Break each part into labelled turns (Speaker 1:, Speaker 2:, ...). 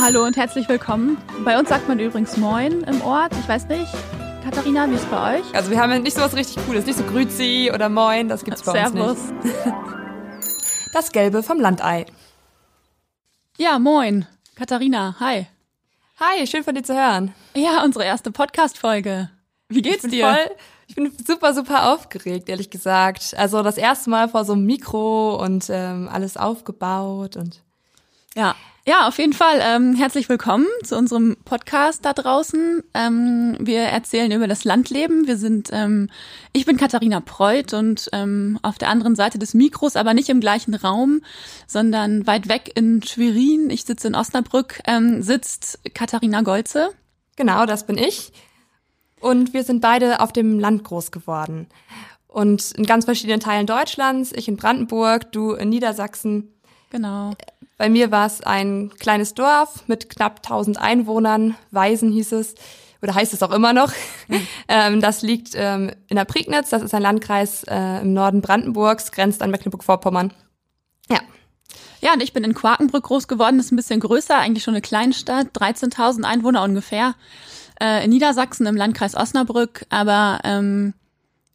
Speaker 1: Hallo und herzlich willkommen. Bei uns sagt man übrigens Moin im Ort. Ich weiß nicht, Katharina, wie ist es bei euch?
Speaker 2: Also wir haben ja nicht so was richtig Cooles, nicht so Grüzi oder Moin, das gibt's bei
Speaker 1: Servus.
Speaker 2: uns nicht. Das Gelbe vom Landei.
Speaker 1: Ja, moin. Katharina, hi.
Speaker 2: Hi, schön von dir zu hören.
Speaker 1: Ja, unsere erste Podcast-Folge. Wie geht's
Speaker 2: ich bin
Speaker 1: dir?
Speaker 2: Voll, ich bin super, super aufgeregt, ehrlich gesagt. Also das erste Mal vor so einem Mikro und ähm, alles aufgebaut und
Speaker 1: Ja, ja, auf jeden Fall. Ähm, herzlich willkommen zu unserem Podcast da draußen. Ähm, wir erzählen über das Landleben. Wir sind, ähm, ich bin Katharina Preuth und ähm, auf der anderen Seite des Mikros, aber nicht im gleichen Raum, sondern weit weg in Schwerin. Ich sitze in Osnabrück, ähm, sitzt Katharina Golze.
Speaker 2: Genau, das bin ich. Und wir sind beide auf dem Land groß geworden. Und in ganz verschiedenen Teilen Deutschlands. Ich in Brandenburg, du in Niedersachsen.
Speaker 1: Genau.
Speaker 2: Bei mir war es ein kleines Dorf mit knapp 1000 Einwohnern. Weisen hieß es. Oder heißt es auch immer noch. Mhm. ähm, das liegt ähm, in der Prignitz. Das ist ein Landkreis äh, im Norden Brandenburgs, grenzt an Mecklenburg-Vorpommern. Ja.
Speaker 1: Ja, und ich bin in Quakenbrück groß geworden. Das ist ein bisschen größer, eigentlich schon eine Kleinstadt. 13.000 Einwohner ungefähr. Äh, in Niedersachsen im Landkreis Osnabrück. Aber ähm,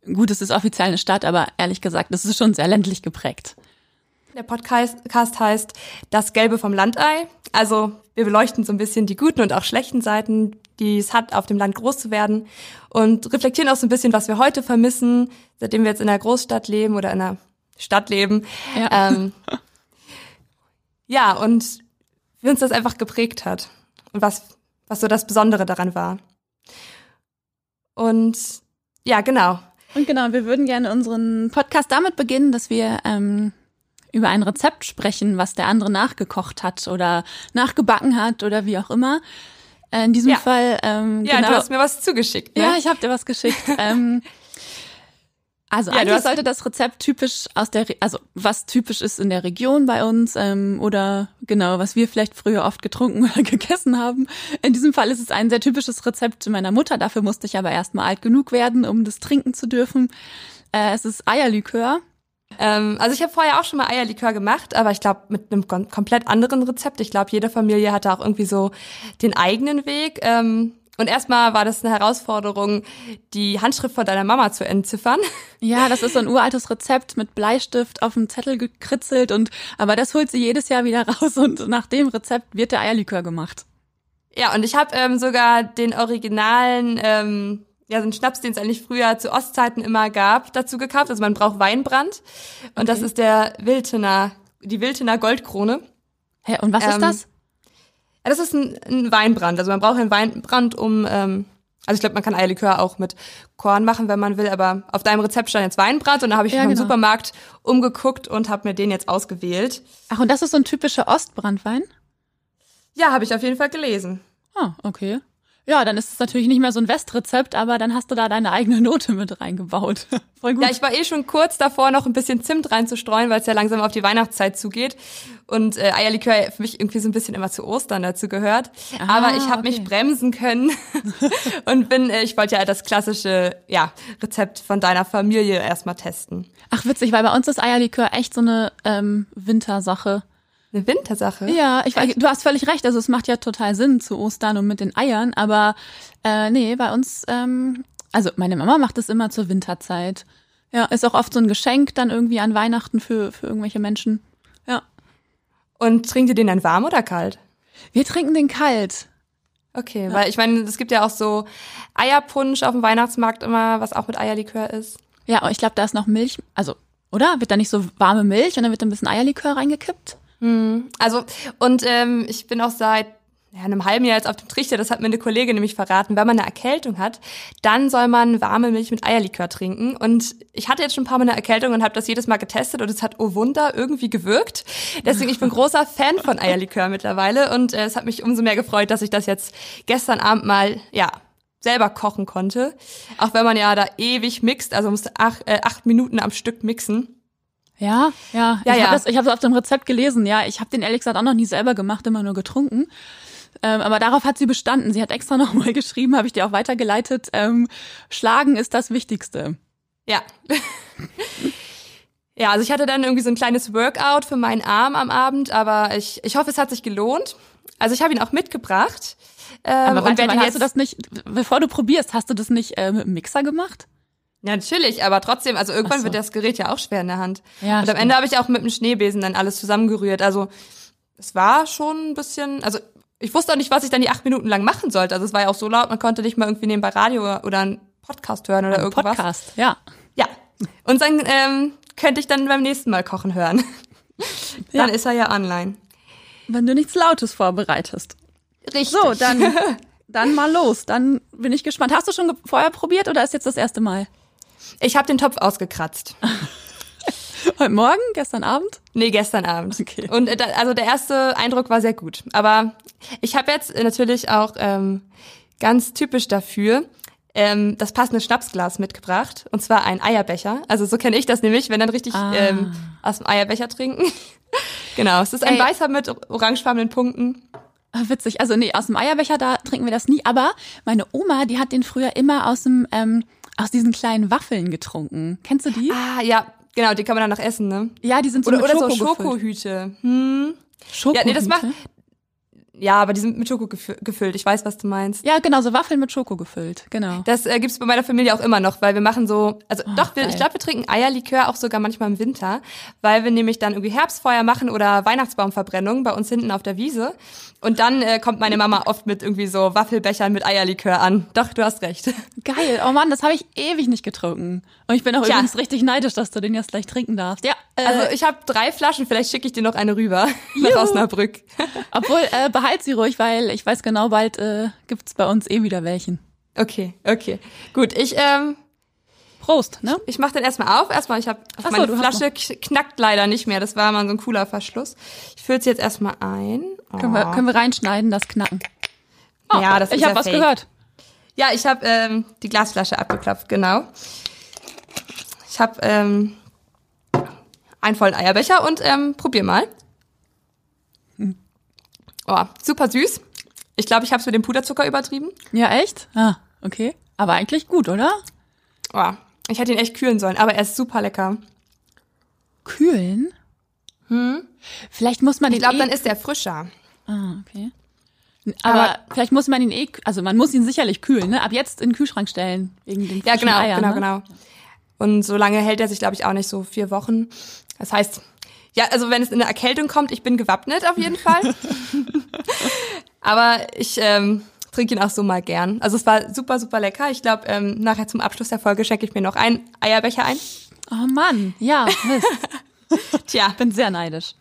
Speaker 1: gut, es ist offiziell eine Stadt, aber ehrlich gesagt, es ist schon sehr ländlich geprägt.
Speaker 2: Der Podcast heißt Das Gelbe vom Landei. Also wir beleuchten so ein bisschen die guten und auch schlechten Seiten, die es hat, auf dem Land groß zu werden und reflektieren auch so ein bisschen, was wir heute vermissen, seitdem wir jetzt in einer Großstadt leben oder in einer Stadt leben.
Speaker 1: Ja,
Speaker 2: ähm, ja und wie uns das einfach geprägt hat und was, was so das Besondere daran war. Und ja, genau.
Speaker 1: Und genau, wir würden gerne unseren Podcast damit beginnen, dass wir ähm, über ein Rezept sprechen, was der andere nachgekocht hat oder nachgebacken hat oder wie auch immer. Äh, in diesem
Speaker 2: Ja.
Speaker 1: Fall, ähm,
Speaker 2: Ja,
Speaker 1: genau.
Speaker 2: du hast mir was zugeschickt. Ne?
Speaker 1: Ja, ich habe dir was geschickt. ähm, also
Speaker 2: Ja,
Speaker 1: eigentlich sollte das Rezept typisch aus der, Re also was typisch ist in der Region bei uns ähm, oder genau, was wir vielleicht früher oft getrunken oder gegessen haben. In diesem Fall ist es ein sehr typisches Rezept meiner Mutter. Dafür musste ich aber erst mal alt genug werden, um das trinken zu dürfen. Äh, es ist Eierlikör.
Speaker 2: Ähm, also ich habe vorher auch schon mal Eierlikör gemacht, aber ich glaube mit einem kom komplett anderen Rezept. Ich glaube, jede Familie hatte auch irgendwie so den eigenen Weg. Ähm, und erstmal war das eine Herausforderung, die Handschrift von deiner Mama zu entziffern.
Speaker 1: Ja, das ist so ein uraltes Rezept mit Bleistift auf dem Zettel gekritzelt und aber das holt sie jedes Jahr wieder raus und nach dem Rezept wird der Eierlikör gemacht.
Speaker 2: Ja, und ich habe ähm, sogar den originalen, ähm, ja, so einen Schnaps, den es eigentlich früher zu Ostzeiten immer gab, dazu gekauft. Also man braucht Weinbrand. Und das
Speaker 1: Okay.
Speaker 2: ist der Wiltener, die Wiltener Goldkrone.
Speaker 1: Hä, und was ist
Speaker 2: Ähm,
Speaker 1: das?
Speaker 2: Ja, das ist ein, ein Weinbrand. Also man braucht einen Weinbrand, um, ähm, also ich glaube, man kann Eierlikör auch mit Korn machen, wenn man will, aber auf deinem Rezept stand jetzt Weinbrand und da habe ich
Speaker 1: Ja,
Speaker 2: vom
Speaker 1: genau.
Speaker 2: Supermarkt umgeguckt und habe mir den jetzt ausgewählt.
Speaker 1: Ach, und das ist so ein typischer Ostbrandwein?
Speaker 2: Ja, habe ich auf jeden Fall gelesen.
Speaker 1: Ah, okay. Ja, dann ist es natürlich nicht mehr so ein Westrezept, aber dann hast du da deine eigene Note mit reingebaut. Voll gut.
Speaker 2: Ja, ich war eh schon kurz davor, noch ein bisschen Zimt reinzustreuen, weil es ja langsam auf die Weihnachtszeit zugeht. Und äh, Eierlikör für mich irgendwie so ein bisschen immer zu Ostern dazu gehört.
Speaker 1: Ah,
Speaker 2: Aber ich habe
Speaker 1: okay.
Speaker 2: mich bremsen können und bin, äh, ich wollte ja das klassische ja, Rezept von deiner Familie erstmal testen.
Speaker 1: Ach, witzig, weil bei uns ist Eierlikör echt so eine ähm, Wintersache.
Speaker 2: Eine Wintersache.
Speaker 1: Ja, ich, du hast völlig recht. Also es macht ja total Sinn zu Ostern und mit den Eiern, aber äh, nee, bei uns, ähm, also meine Mama macht es immer zur Winterzeit. Ja, ist auch oft so ein Geschenk dann irgendwie an Weihnachten für, für irgendwelche Menschen. Ja.
Speaker 2: Und trinkt ihr den dann warm oder kalt?
Speaker 1: Wir trinken den kalt.
Speaker 2: Okay, weil ich meine, es gibt ja auch so Eierpunsch auf dem Weihnachtsmarkt immer, was auch mit Eierlikör ist.
Speaker 1: Ja, aber ich glaube, da ist noch Milch, also, oder? Wird da nicht so warme Milch und dann wird da ein bisschen Eierlikör reingekippt?
Speaker 2: Also, und ähm, ich bin auch seit ja, einem halben Jahr jetzt auf dem Trichter, das hat mir eine Kollegin nämlich verraten, wenn man eine Erkältung hat, dann soll man warme Milch mit Eierlikör trinken. Und ich hatte jetzt schon ein paar Mal eine Erkältung und habe das jedes Mal getestet und es hat, oh Wunder, irgendwie gewirkt. Deswegen, ich bin großer Fan von Eierlikör mittlerweile und äh, es hat mich umso mehr gefreut, dass ich das jetzt gestern Abend mal, ja, selber kochen konnte. Auch wenn man ja da ewig mixt, also musste acht, äh, acht Minuten am Stück mixen.
Speaker 1: Ja, ja.
Speaker 2: Ja,
Speaker 1: ich
Speaker 2: ja.
Speaker 1: habe das, ich habe es auf dem Rezept gelesen. Ja, ich habe den ehrlich gesagt auch noch nie selber gemacht, immer nur getrunken. Ähm, aber darauf hat sie bestanden. Sie hat extra noch mal geschrieben, habe ich dir auch weitergeleitet. Ähm, Schlagen ist das Wichtigste.
Speaker 2: Ja. Ja, also ich hatte dann irgendwie so ein kleines Workout für meinen Arm am Abend, aber ich, ich hoffe, es hat sich gelohnt. Also ich habe ihn auch mitgebracht.
Speaker 1: Ähm, aber warte, mal, hast du das nicht, bevor du probierst, hast du das nicht äh, mit dem Mixer gemacht?
Speaker 2: Ja, natürlich, aber trotzdem, also irgendwann so. wird das Gerät ja auch schwer in der Hand.
Speaker 1: Ja,
Speaker 2: und am Ende habe ich auch mit dem Schneebesen dann alles zusammengerührt. Also es war schon ein bisschen, also ich wusste auch nicht, was ich dann die acht Minuten lang machen sollte. Also es war ja auch so laut, man konnte nicht mal irgendwie nebenbei Radio oder einen Podcast hören oder ein irgendwas.
Speaker 1: Podcast, ja.
Speaker 2: Ja. Und dann ähm, könnte ich dann beim nächsten Mal kochen hören. dann ja. ist er ja online.
Speaker 1: Wenn du nichts Lautes vorbereitest.
Speaker 2: Richtig.
Speaker 1: So, dann, dann mal los. Dann bin ich gespannt. Hast du schon vorher probiert oder ist jetzt das erste Mal?
Speaker 2: Ich habe den Topf ausgekratzt.
Speaker 1: Heute Morgen? Gestern Abend?
Speaker 2: Nee, gestern Abend. Okay. Und äh, also der erste Eindruck war sehr gut. Aber ich habe jetzt natürlich auch ähm, ganz typisch dafür ähm, das passende Schnapsglas mitgebracht. Und zwar ein Eierbecher. Also so kenne ich das nämlich, wenn dann richtig ah. ähm, aus dem Eierbecher trinken. genau, es ist ein Ey. weißer mit orangefarbenen Punkten.
Speaker 1: Ah, witzig. Also nee, aus dem Eierbecher, da trinken wir das nie. Aber meine Oma, die hat den früher immer aus dem, ähm, aus diesen kleinen Waffeln getrunken. Kennst du die?
Speaker 2: Ah, ja, genau, die kann man dann noch essen, ne?
Speaker 1: Ja, die sind so
Speaker 2: oder,
Speaker 1: mit
Speaker 2: oder
Speaker 1: Schoko
Speaker 2: so Schokohüte. Hm.
Speaker 1: Schokohüte?
Speaker 2: Ja, nee, das macht, ja, aber die sind mit Schoko gefüllt. Ich weiß, was du meinst.
Speaker 1: Ja, genau, so Waffeln mit Schoko gefüllt, genau.
Speaker 2: Das äh, gibt's bei meiner Familie auch immer noch, weil wir machen so, also oh, doch, wir, ich glaube, wir trinken Eierlikör auch sogar manchmal im Winter, weil wir nämlich dann irgendwie Herbstfeuer machen oder Weihnachtsbaumverbrennung bei uns hinten auf der Wiese. Und dann äh, kommt meine Mama oft mit irgendwie so Waffelbechern mit Eierlikör an. Doch, du hast recht.
Speaker 1: Geil. Oh Mann, das habe ich ewig nicht getrunken. Und ich bin auch Tja. übrigens richtig neidisch, dass du den jetzt gleich trinken darfst. Ja.
Speaker 2: Äh, also ich habe drei Flaschen, vielleicht schicke ich dir noch eine rüber nach Osnabrück.
Speaker 1: Obwohl, äh, behalt sie ruhig, weil ich weiß genau, bald äh, gibt's bei uns eh wieder welchen.
Speaker 2: Okay, okay. Gut, ich ähm,
Speaker 1: Prost, ne?
Speaker 2: Ich mach den erstmal auf. Erstmal, ich habe so, meine Flasche knackt leider nicht mehr. Das war mal so ein cooler Verschluss. Ich fülle es jetzt erstmal ein.
Speaker 1: Oh. Können, wir, können wir reinschneiden, das Knacken?
Speaker 2: Oh, ja, das ist
Speaker 1: Ich habe was
Speaker 2: fake.
Speaker 1: gehört.
Speaker 2: Ja, ich habe ähm, die Glasflasche abgeklopft, genau. Ich habe ähm, einen vollen Eierbecher und ähm, probier mal. Oh, super süß. Ich glaube, ich habe es mit dem Puderzucker übertrieben.
Speaker 1: Ja, echt? Ah, okay. Aber eigentlich gut, oder?
Speaker 2: Oh, ich hätte ihn echt kühlen sollen, aber er ist super lecker.
Speaker 1: Kühlen?
Speaker 2: Hm?
Speaker 1: Vielleicht muss man
Speaker 2: ich
Speaker 1: den.
Speaker 2: Ich glaube,
Speaker 1: eh
Speaker 2: dann ist der frischer.
Speaker 1: Ah, okay. Aber, aber, vielleicht muss man ihn eh, also man muss ihn sicherlich kühlen, ne? Ab jetzt in den Kühlschrank stellen wegen den
Speaker 2: Ja, genau,
Speaker 1: Eiern,
Speaker 2: genau,
Speaker 1: ne?
Speaker 2: genau. Und so lange hält er sich, glaube ich, auch nicht so vier Wochen. Das heißt, ja, also wenn es in eine Erkältung kommt, ich bin gewappnet auf jeden Fall. aber ich ähm, trinke ihn auch so mal gern. Also es war super, super lecker. Ich glaube, ähm, nachher zum Abschluss der Folge schenke ich mir noch einen Eierbecher ein.
Speaker 1: Oh Mann, ja, Mist.
Speaker 2: Tja.
Speaker 1: Bin sehr neidisch.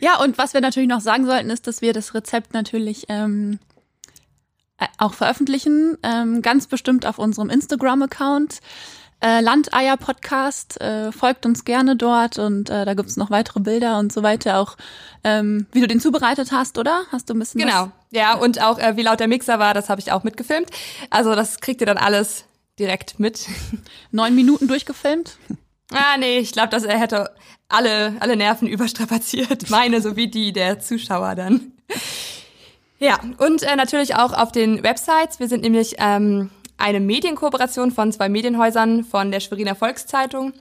Speaker 1: Ja, und was wir natürlich noch sagen sollten, ist, dass wir das Rezept natürlich ähm, äh, auch veröffentlichen, ähm, ganz bestimmt auf unserem Instagram-Account. Äh, Landeier Podcast, äh, folgt uns gerne dort und äh, da gibt's noch weitere Bilder und so weiter, auch ähm, wie du den zubereitet hast, oder? Hast du ein bisschen
Speaker 2: Genau,
Speaker 1: was?
Speaker 2: ja, und auch äh, wie laut der Mixer war, das habe ich auch mitgefilmt. Also das kriegt ihr dann alles direkt mit.
Speaker 1: Neun Minuten durchgefilmt?
Speaker 2: Ah, nee, ich glaube, dass er hätte alle, alle Nerven überstrapaziert. Meine sowie die der Zuschauer dann. Ja, und äh, natürlich auch auf den Websites. Wir sind nämlich ähm, eine Medienkooperation von zwei Medienhäusern, von der Schweriner Volkszeitung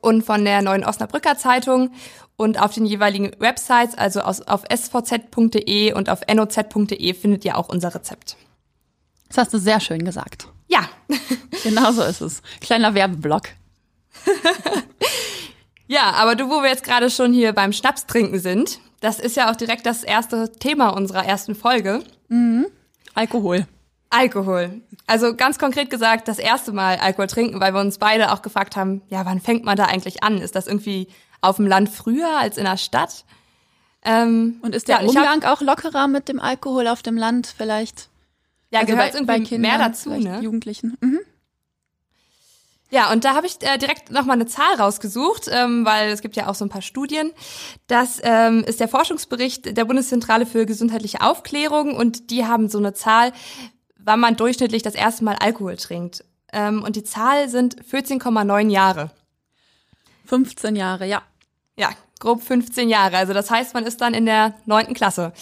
Speaker 2: und von der Neuen Osnabrücker Zeitung. Und auf den jeweiligen Websites, also auf svz.de und auf noz.de, findet ihr auch unser Rezept.
Speaker 1: Das hast du sehr schön gesagt.
Speaker 2: Ja.
Speaker 1: genau so ist es. Kleiner Werbeblock.
Speaker 2: ja, aber du, wo wir jetzt gerade schon hier beim Schnaps trinken sind, das ist ja auch direkt das erste Thema unserer ersten Folge.
Speaker 1: Mhm. Alkohol.
Speaker 2: Alkohol. Also ganz konkret gesagt, das erste Mal Alkohol trinken, weil wir uns beide auch gefragt haben, ja, wann fängt man da eigentlich an? Ist das irgendwie auf dem Land früher als in der Stadt?
Speaker 1: Ähm, Und ist der ja, Umgang hab, auch lockerer mit dem Alkohol auf dem Land vielleicht?
Speaker 2: Ja, also gehört bei, irgendwie bei Kindern, mehr dazu, ne?
Speaker 1: Jugendlichen. Mhm.
Speaker 2: Ja, und da habe ich äh, direkt nochmal eine Zahl rausgesucht, ähm, weil es gibt ja auch so ein paar Studien. Das ähm, ist der Forschungsbericht der Bundeszentrale für gesundheitliche Aufklärung und die haben so eine Zahl, wann man durchschnittlich das erste Mal Alkohol trinkt. Ähm, und die Zahl sind 14,9 Jahre.
Speaker 1: 15 Jahre, ja.
Speaker 2: Ja, grob 15 Jahre. Also das heißt, man ist dann in der neunten Klasse.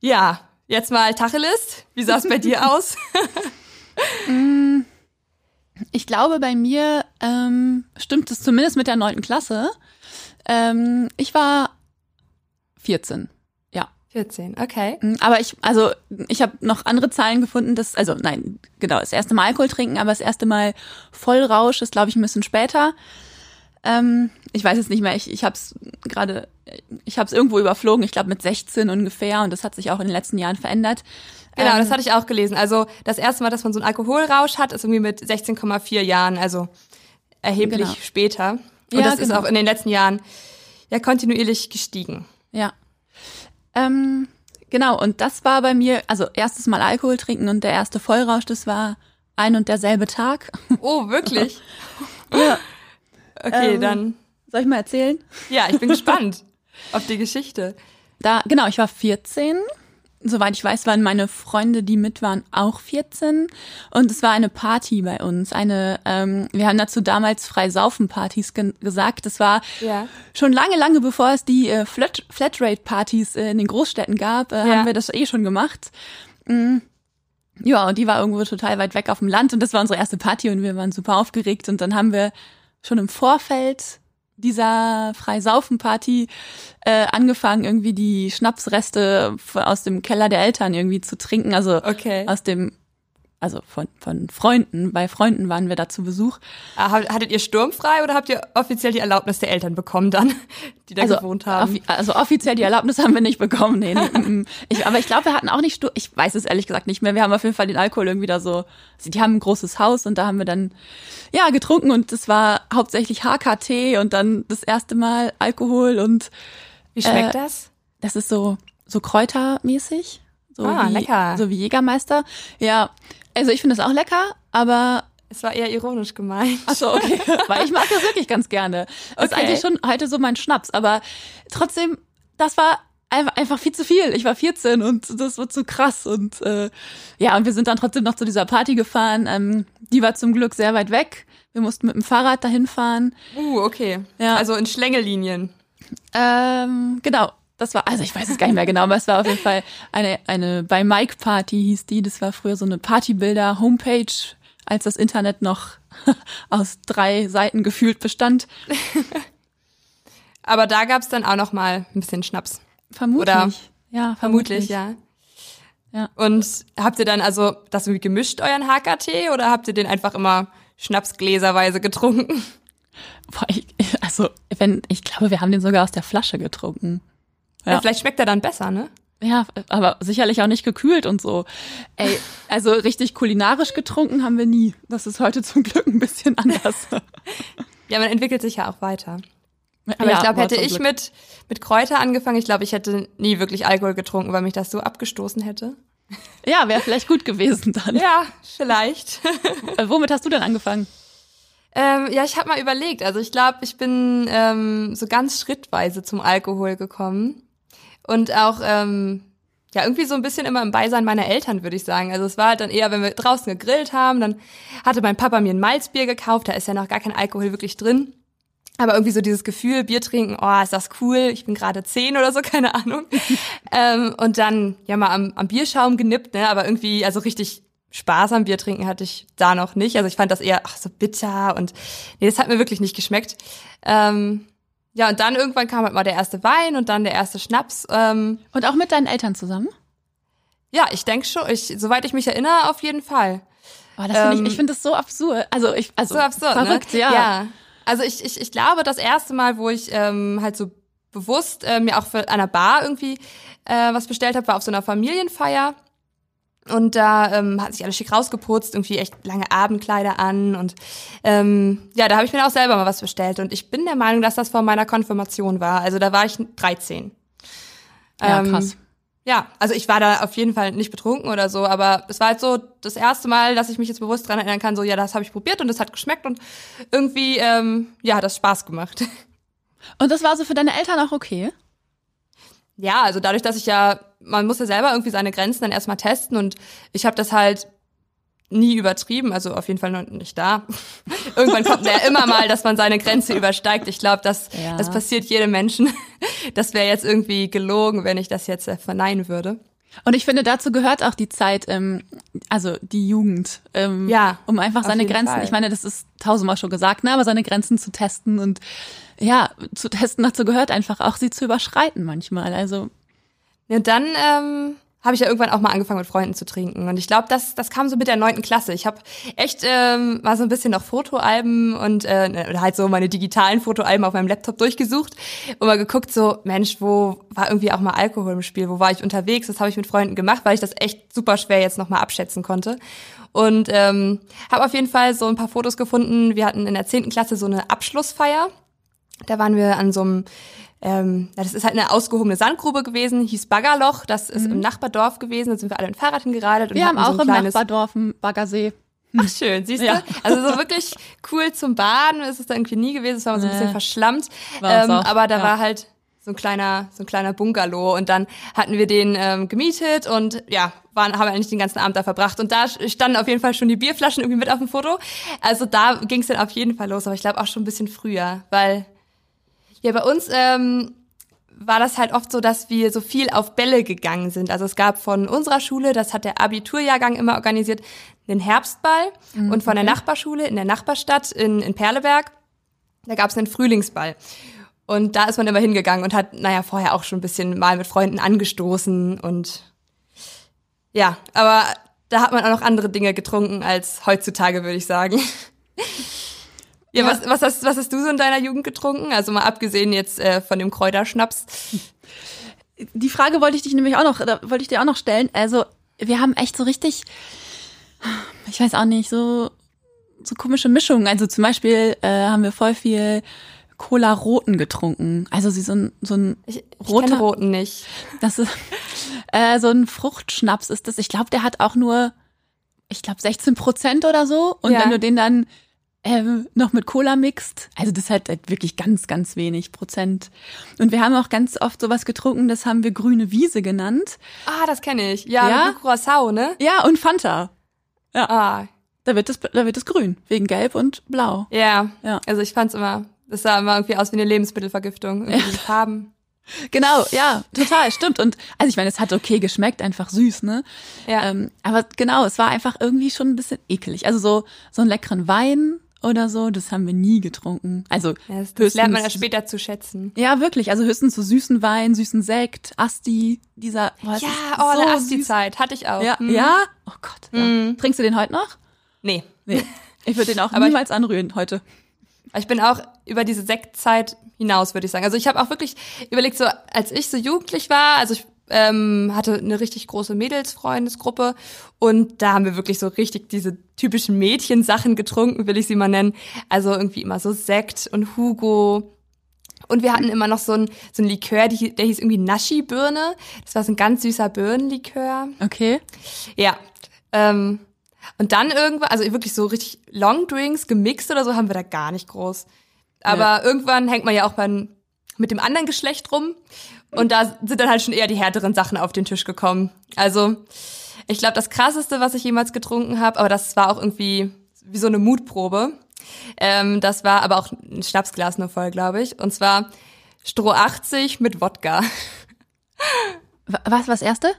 Speaker 2: Ja, jetzt mal Tacheles. Wie sah es bei dir aus?
Speaker 1: mm, Ich glaube, bei mir ähm, stimmt es zumindest mit der neunten Klasse. Ähm, ich war 14.
Speaker 2: 14, okay.
Speaker 1: Mhm, aber ich, also ich habe noch andere Zahlen gefunden, dass, also nein, genau, das erste Mal Alkohol trinken, aber das erste Mal Vollrausch ist, glaube ich, ein bisschen später. Ähm, ich weiß es nicht mehr, ich, ich habe es gerade, ich habe es irgendwo überflogen, ich glaube mit 16 ungefähr und das hat sich auch in den letzten Jahren verändert.
Speaker 2: Genau, ähm, das hatte ich auch gelesen. Also das erste Mal, dass man so einen Alkoholrausch hat, ist irgendwie mit 16,4 Jahren, also erheblich genau. später. Und ja, das genau. ist auch in den letzten Jahren ja kontinuierlich gestiegen.
Speaker 1: Ja. Ähm, genau, und das war bei mir, also erstes Mal Alkohol trinken und der erste Vollrausch, das war ein und derselbe Tag.
Speaker 2: Oh, wirklich? ja. Okay, ähm, dann.
Speaker 1: Soll ich mal erzählen?
Speaker 2: Ja, ich bin gespannt auf die Geschichte.
Speaker 1: Da, genau, ich war 14 soweit ich weiß, waren meine Freunde, die mit waren, auch 14. Und es war eine Party bei uns. Eine, ähm, wir haben dazu damals Freisaufen-Partys ge gesagt. Das war ja. schon lange, lange bevor es die äh, Flat Flatrate-Partys äh, in den Großstädten gab, äh, ja. haben wir das eh schon gemacht. Mhm. Ja, und die war irgendwo total weit weg auf dem Land und das war unsere erste Party und wir waren super aufgeregt und dann haben wir schon im Vorfeld dieser Freisaufen-Party äh, angefangen, irgendwie die Schnapsreste aus dem Keller der Eltern irgendwie zu trinken. Also okay. aus dem, also von, von Freunden, bei Freunden waren wir da zu Besuch.
Speaker 2: Ah, hattet ihr sturmfrei oder habt ihr offiziell die Erlaubnis der Eltern bekommen dann, die da
Speaker 1: also,
Speaker 2: gewohnt haben?
Speaker 1: Also offiziell die Erlaubnis haben wir nicht bekommen, nee. nee. ich, aber ich glaube, wir hatten auch nicht Sturm, ich weiß es ehrlich gesagt nicht mehr. Wir haben auf jeden Fall den Alkohol irgendwie da so, also die haben ein großes Haus und da haben wir dann, ja, getrunken und es war hauptsächlich HKT und dann das erste Mal Alkohol und
Speaker 2: wie schmeckt äh, das?
Speaker 1: Das ist so, so kräutermäßig. So
Speaker 2: ah,
Speaker 1: wie,
Speaker 2: lecker.
Speaker 1: So wie Jägermeister. Ja, also ich finde es auch lecker, aber
Speaker 2: es war eher ironisch gemeint.
Speaker 1: Ach so, okay. Weil ich mag das wirklich ganz gerne. Das okay. ist eigentlich schon heute so mein Schnaps. Aber trotzdem, das war einfach viel zu viel. Ich war 14 und das war zu krass. Und äh, ja, und wir sind dann trotzdem noch zu dieser Party gefahren. Ähm, die war zum Glück sehr weit weg. Wir mussten mit dem Fahrrad dahin fahren.
Speaker 2: Uh, okay. Ja. Also in Schlängellinien.
Speaker 1: Ähm, genau. Das war, also ich weiß es gar nicht mehr genau, aber es war auf jeden Fall eine, eine bei Mike Party hieß die. Das war früher so eine Partybilder-Homepage, als das Internet noch aus drei Seiten gefühlt bestand.
Speaker 2: aber da gab es dann auch noch mal ein bisschen Schnaps.
Speaker 1: Vermutlich.
Speaker 2: Oder
Speaker 1: ja,
Speaker 2: vermutlich, vermutlich ja. Ja. Und habt ihr dann also das irgendwie gemischt, euren HKT, oder habt ihr den einfach immer Schnapsgläserweise getrunken?
Speaker 1: Boah, ich, also, wenn, ich glaube, wir haben den sogar aus der Flasche getrunken.
Speaker 2: Ja. ja. vielleicht schmeckt er dann besser, ne?
Speaker 1: Ja, aber sicherlich auch nicht gekühlt und so. Ey, also richtig kulinarisch getrunken haben wir nie. Das ist heute zum Glück ein bisschen anders.
Speaker 2: ja, man entwickelt sich ja auch weiter. Aber ja, ich glaube, hätte ich mit, mit Kräuter angefangen, ich glaube, ich hätte nie wirklich Alkohol getrunken, weil mich das so abgestoßen hätte.
Speaker 1: Ja, wäre vielleicht gut gewesen dann.
Speaker 2: Ja, vielleicht.
Speaker 1: Äh, womit hast du denn angefangen?
Speaker 2: Ähm, ja, ich habe mal überlegt. Also ich glaube, ich bin ähm, so ganz schrittweise zum Alkohol gekommen und auch ähm, ja irgendwie so ein bisschen immer im Beisein meiner Eltern, würde ich sagen. Also es war halt dann eher, wenn wir draußen gegrillt haben, dann hatte mein Papa mir ein Malzbier gekauft. Da ist ja noch gar kein Alkohol wirklich drin. Aber irgendwie so dieses Gefühl, Bier trinken, oh, ist das cool, ich bin gerade zehn oder so, keine Ahnung. ähm, und dann ja mal am, am Bierschaum genippt, ne? Aber irgendwie, also richtig Spaß am Bier trinken hatte ich da noch nicht. Also ich fand das eher ach, so bitter und nee, das hat mir wirklich nicht geschmeckt. Ähm, ja, und dann irgendwann kam halt mal der erste Wein und dann der erste Schnaps. Ähm,
Speaker 1: und auch mit deinen Eltern zusammen?
Speaker 2: Ja, ich denke schon. Ich, soweit ich mich erinnere, auf jeden Fall.
Speaker 1: Oh, das find ähm, ich ich finde das so absurd. Also ich, also
Speaker 2: so absurd,
Speaker 1: ne? verrückt,
Speaker 2: ne?
Speaker 1: ja.
Speaker 2: ja. Also ich, ich, ich glaube, das erste Mal, wo ich ähm, halt so bewusst äh, mir auch für einer Bar irgendwie äh, was bestellt habe, war auf so einer Familienfeier. Und da ähm, hat sich alles schick rausgeputzt, irgendwie echt lange Abendkleider an und ähm, ja, da habe ich mir auch selber mal was bestellt und ich bin der Meinung, dass das vor meiner Konfirmation war. Also da war ich 13.
Speaker 1: Ja, ähm, krass.
Speaker 2: Ja, also ich war da auf jeden Fall nicht betrunken oder so, aber es war halt so das erste Mal, dass ich mich jetzt bewusst dran erinnern kann, so ja, das habe ich probiert und das hat geschmeckt und irgendwie ähm, ja, hat das Spaß gemacht.
Speaker 1: Und das war so für deine Eltern auch okay?
Speaker 2: Ja, also dadurch, dass ich ja, man muss ja selber irgendwie seine Grenzen dann erstmal testen und ich habe das halt nie übertrieben, also auf jeden Fall noch nicht da. Irgendwann kommt ja immer mal, dass man seine Grenze übersteigt. Ich glaube, das, ja. das passiert jedem Menschen. Das wäre jetzt irgendwie gelogen, wenn ich das jetzt äh, verneinen würde.
Speaker 1: Und ich finde, dazu gehört auch die Zeit, ähm, also die Jugend, ähm,
Speaker 2: Ja,
Speaker 1: um einfach seine Grenzen,
Speaker 2: Fall.
Speaker 1: ich meine, das ist tausendmal schon gesagt, ne, aber seine Grenzen zu testen und ja, zu testen dazu gehört einfach auch, sie zu überschreiten manchmal. Also
Speaker 2: Und dann ähm, habe ich ja irgendwann auch mal angefangen mit Freunden zu trinken. Und ich glaube, das, das kam so mit der neunten Klasse. Ich habe echt ähm, mal so ein bisschen noch Fotoalben und äh, oder halt so meine digitalen Fotoalben auf meinem Laptop durchgesucht und mal geguckt, so, Mensch, wo war irgendwie auch mal Alkohol im Spiel? Wo war ich unterwegs? Das habe ich mit Freunden gemacht, weil ich das echt super schwer jetzt nochmal abschätzen konnte. Und ähm, habe auf jeden Fall so ein paar Fotos gefunden. Wir hatten in der zehnten Klasse so eine Abschlussfeier. Da waren wir an so einem, ähm, ja, das ist halt eine ausgehobene Sandgrube gewesen, hieß Baggerloch. Das ist im Nachbardorf gewesen. Da sind wir alle mit dem Fahrrad hingeradelt. und
Speaker 1: wir haben auch
Speaker 2: so
Speaker 1: im Nachbardorf einen Baggersee.
Speaker 2: Ach schön, siehst du?
Speaker 1: Ja.
Speaker 2: Also so wirklich cool zum Baden ist es da irgendwie nie gewesen. Es war so ein bisschen verschlammt. Ähm, aber da
Speaker 1: ja.
Speaker 2: war halt so ein kleiner, so ein kleiner Bungalow und dann hatten wir den ähm, gemietet und ja, waren, haben eigentlich den ganzen Abend da verbracht und da standen auf jeden Fall schon die Bierflaschen irgendwie mit auf dem Foto. Also da ging es dann auf jeden Fall los, aber ich glaube auch schon ein bisschen früher, weil ja bei uns ähm, war das halt oft so, dass wir so viel auf Bälle gegangen sind. Also es gab von unserer Schule, das hat der Abiturjahrgang immer organisiert, einen Herbstball und von der Nachbarschule in der Nachbarstadt in, in Perleberg, da gab es einen Frühlingsball. Und da ist man immer hingegangen und hat, naja, vorher auch schon ein bisschen mal mit Freunden angestoßen und ja, aber da hat man auch noch andere Dinge getrunken als heutzutage, würde ich sagen. Ja,
Speaker 1: Ja.
Speaker 2: Was, was, hast, was hast du so in deiner Jugend getrunken? Also mal abgesehen jetzt äh, von dem Kräuterschnaps.
Speaker 1: Die Frage wollte ich dich nämlich auch noch, da wollte ich dir auch noch stellen. Also, wir haben echt so richtig, ich weiß auch nicht, so, so komische Mischungen. Also zum Beispiel äh, haben wir voll viel Cola Roten getrunken. Also sie so ein, so ein
Speaker 2: Ich, ich
Speaker 1: Roter-
Speaker 2: Roten nicht.
Speaker 1: Das ist äh, so ein Fruchtschnaps ist das. Ich glaube, der hat auch nur, ich glaube, 16 Prozent oder so. Und
Speaker 2: Ja.
Speaker 1: wenn du den dann ähm, noch mit Cola mixt, also das hat halt wirklich ganz, ganz wenig Prozent. Und wir haben auch ganz oft sowas getrunken, das haben wir grüne Wiese genannt.
Speaker 2: Ah, das kenne ich. Ja,
Speaker 1: Ja?
Speaker 2: mit Curacao, ne?
Speaker 1: Ja, und Fanta.
Speaker 2: Ah,
Speaker 1: Da wird es, da wird es grün, wegen Gelb und Blau.
Speaker 2: ja.
Speaker 1: Ja.
Speaker 2: Also ich fand's immer, das sah immer irgendwie aus wie eine Lebensmittelvergiftung. Irgendwie die Farben.
Speaker 1: Genau, ja, total, stimmt. Und also ich meine, es hat okay geschmeckt, einfach süß, ne?
Speaker 2: Ja.
Speaker 1: Ähm, aber genau, es war einfach irgendwie schon ein bisschen ekelig. Also so, so einen leckeren Wein oder so, das haben wir nie getrunken. Also
Speaker 2: ja das, das
Speaker 1: höchstens,
Speaker 2: lernt man ja später zu schätzen.
Speaker 1: Ja, wirklich. Also höchstens so süßen Wein, süßen Sekt, Asti, dieser. Oh,
Speaker 2: Ja, oh,
Speaker 1: so.
Speaker 2: Asti-Zeit. Hatte ich auch.
Speaker 1: Ja,
Speaker 2: Hm.
Speaker 1: ja. Oh Gott. Ja. Trinkst du den heute noch?
Speaker 2: Nee.
Speaker 1: Nee. Ich würde den auch
Speaker 2: Aber ich-
Speaker 1: niemals anrühren heute.
Speaker 2: Ich bin auch über diese Sektzeit hinaus, würde ich sagen. Also ich habe auch wirklich überlegt, so als ich so jugendlich war, also ich ähm, hatte eine richtig große Mädelsfreundesgruppe und da haben wir wirklich so richtig diese typischen Mädchensachen getrunken, will ich sie mal nennen. Also irgendwie immer so Sekt und Hugo. Und wir hatten immer noch so ein, so ein Likör, die, der hieß irgendwie Naschi-Birne. Das war so ein ganz süßer Birnenlikör.
Speaker 1: Okay.
Speaker 2: Ja. Ähm, und dann irgendwann, also wirklich so richtig Longdrinks gemixt oder so haben wir da gar nicht groß. Aber irgendwann hängt man ja auch beim, mit dem anderen Geschlecht rum. Und da sind dann halt schon eher die härteren Sachen auf den Tisch gekommen. Also, ich glaube, das krasseste, was ich jemals getrunken habe, aber das war auch irgendwie wie so eine Mutprobe. Ähm, das war aber auch ein Schnapsglas nur voll, glaube ich. Und zwar Stroh 80 mit Wodka.
Speaker 1: Wa- Was, was erste?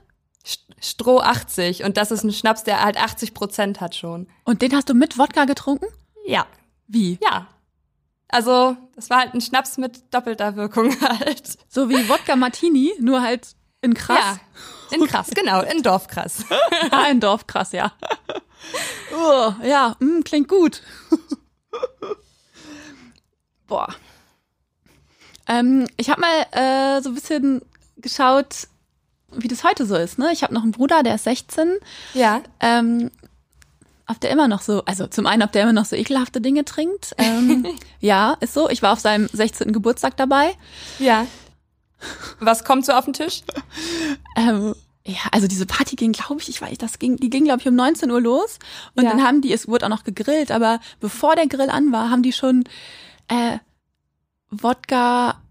Speaker 2: St- Stroh 80. Und das ist ein Schnaps, der halt 80 Prozent hat schon.
Speaker 1: Und den hast du mit Wodka getrunken?
Speaker 2: Ja.
Speaker 1: Wie?
Speaker 2: Ja. Also, das war halt ein Schnaps mit doppelter Wirkung halt.
Speaker 1: So wie Wodka Martini, nur halt in krass.
Speaker 2: Ja. In krass, genau, in Dorfkrass.
Speaker 1: Ja, in Dorf krass, ja. Oh, ja, mm, klingt gut. Boah. Ähm, ich habe mal äh, so ein bisschen geschaut, wie das heute so ist. Ne? Ich habe noch einen Bruder, der ist 16.
Speaker 2: Ja.
Speaker 1: Ähm, ob der immer noch so, also zum einen, ob der immer noch so ekelhafte Dinge trinkt. Ähm, ja, ist so. Ich war auf seinem 16. Geburtstag dabei.
Speaker 2: Ja. Was kommt so auf den Tisch?
Speaker 1: Ähm, ja, also diese Party ging, glaube ich, ich weiß, das ging, die ging, glaube ich, um 19 Uhr los. Und
Speaker 2: Ja.
Speaker 1: dann haben die, es wurde auch noch gegrillt, aber bevor der Grill an war, haben die schon äh, Wodka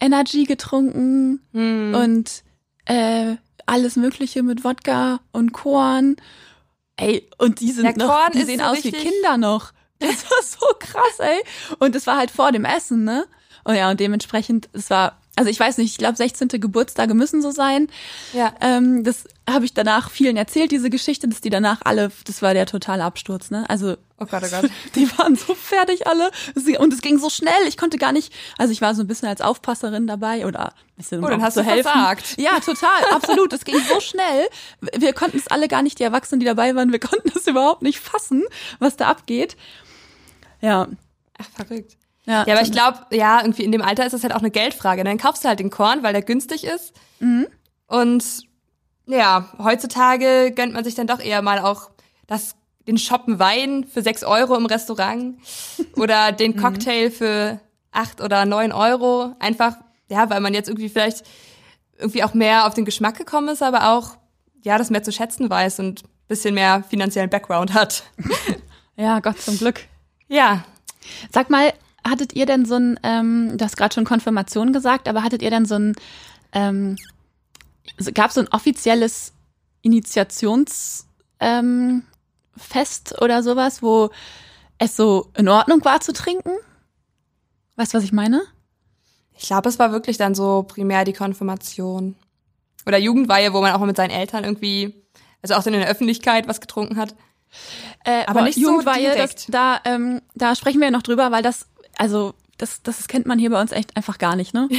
Speaker 1: Energy getrunken
Speaker 2: Hm.
Speaker 1: und äh, alles Mögliche mit Wodka und Korn. Ey, und die sind
Speaker 2: Ja,
Speaker 1: noch,
Speaker 2: Korn
Speaker 1: die sehen
Speaker 2: so
Speaker 1: aus wie Kinder noch. Das war so krass, ey. Und es war halt vor dem Essen, ne? Und ja, und dementsprechend, es war, also ich weiß nicht, ich glaube 16. Geburtstage müssen so sein.
Speaker 2: Ja.
Speaker 1: Ähm, das habe ich danach vielen erzählt, diese Geschichte, dass die danach alle, das war der totale Absturz, ne? Also
Speaker 2: Oh Gott, oh Gott.
Speaker 1: die waren so fertig alle und es ging so schnell, ich konnte gar nicht, also ich war so ein bisschen als Aufpasserin dabei oder bisschen
Speaker 2: Oh, dann hast du
Speaker 1: helfen.
Speaker 2: versagt.
Speaker 1: Ja, total, absolut, es ging so schnell. Wir konnten es alle gar nicht, die Erwachsenen, die dabei waren, wir konnten es überhaupt nicht fassen, was da abgeht. Ja.
Speaker 2: Ach, verrückt.
Speaker 1: Ja,
Speaker 2: Ja, aber ich glaube, ja, irgendwie in dem Alter ist das halt auch eine Geldfrage. Dann kaufst du halt den Korn, weil der günstig ist.
Speaker 1: Mhm.
Speaker 2: Und ja, heutzutage gönnt man sich dann doch eher mal auch das, den Shoppen Wein für sechs Euro im Restaurant oder den
Speaker 1: Mhm.
Speaker 2: Cocktail für acht oder neun Euro. Einfach, ja, weil man jetzt irgendwie vielleicht irgendwie auch mehr auf den Geschmack gekommen ist, aber auch, ja, das mehr zu schätzen weiß und bisschen mehr finanziellen Background hat.
Speaker 1: ja, Gott zum Glück.
Speaker 2: Ja,
Speaker 1: Sag mal, hattet ihr denn so ein, ähm, du hast gerade schon Konfirmation gesagt, aber hattet ihr denn so ein, ähm, gab es so ein offizielles Initiationsfest ähm, Fest oder sowas, wo es so in Ordnung war zu trinken? Weißt du, was ich meine?
Speaker 2: Ich glaube, es war wirklich dann so primär die Konfirmation. Oder Jugendweihe, wo man auch mal mit seinen Eltern irgendwie, also auch dann in der Öffentlichkeit was getrunken hat.
Speaker 1: Äh,
Speaker 2: Aber
Speaker 1: boah,
Speaker 2: nicht so
Speaker 1: Jugendweihe, das,
Speaker 2: direkt.
Speaker 1: da, ähm, da sprechen wir ja noch drüber, weil das, also das, das kennt man hier bei uns echt einfach gar nicht, ne?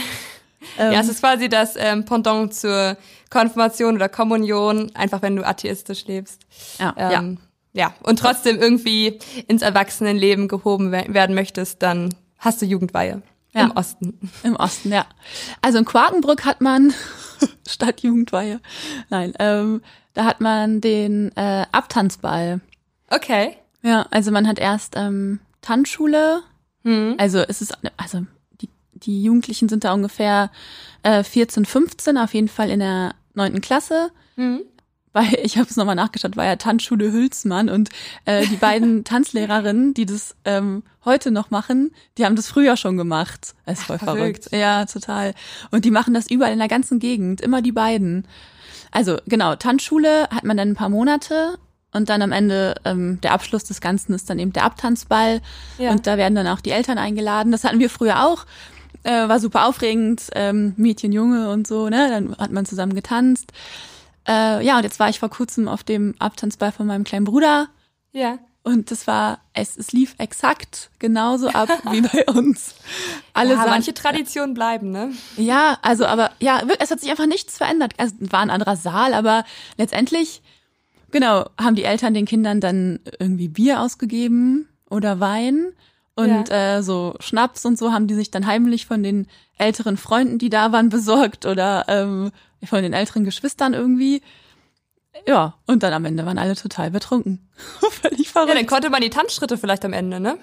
Speaker 1: Ähm,
Speaker 2: Ja, es ist quasi das ähm, Pendant zur Konfirmation oder Kommunion, einfach wenn du atheistisch lebst.
Speaker 1: ja, ja.
Speaker 2: Ähm, ja. und trotzdem irgendwie ins Erwachsenenleben gehoben we- werden möchtest, dann hast du Jugendweihe
Speaker 1: Ja.
Speaker 2: im Osten.
Speaker 1: Im Osten, ja. Also in Quakenbrück hat man statt Jugendweihe, nein, ähm, da hat man den äh, Abtanzball.
Speaker 2: Okay.
Speaker 1: Ja, also man hat erst ähm, Tanzschule,
Speaker 2: Hm.
Speaker 1: also es ist, also die, Jugendlichen sind da ungefähr äh, 14, 15, auf jeden Fall in der neunten Klasse.
Speaker 2: Hm.
Speaker 1: Weil ich habe es nochmal nachgeschaut, war ja Tanzschule Hülsmann und äh, die beiden Tanzlehrerinnen, die das ähm, heute noch machen, die haben das früher schon gemacht. Das ist voll verrückt.
Speaker 2: verrückt.
Speaker 1: Ja, total. Und die machen das überall in der ganzen Gegend, immer die beiden. Also genau, Tanzschule hat man dann ein paar Monate und dann am Ende ähm, der Abschluss des Ganzen ist dann eben der Abtanzball
Speaker 2: Ja.
Speaker 1: und da werden dann auch die Eltern eingeladen. Das hatten wir früher auch. Äh, war super aufregend, ähm, Mädchen, Junge und so, ne? Dann hat man zusammen getanzt. Äh, ja, und jetzt war ich vor kurzem auf dem Abtanzball von meinem kleinen Bruder
Speaker 2: Ja.
Speaker 1: und das war, es, es lief exakt genauso ab wie bei uns. Alle
Speaker 2: ja, manche Traditionen bleiben, ne?
Speaker 1: ja, also aber ja, es hat sich einfach nichts verändert. Es war ein anderer Saal, aber letztendlich, genau, haben die Eltern den Kindern dann irgendwie Bier ausgegeben oder Wein und äh, so Schnaps und so haben die sich dann heimlich von den älteren Freunden, die da waren, besorgt oder ähm, von den älteren Geschwistern irgendwie. Ja, und dann am Ende waren alle total betrunken. Völlig
Speaker 2: Ja,
Speaker 1: verrückt.
Speaker 2: dann konnte man die Tanzschritte vielleicht am Ende, ne?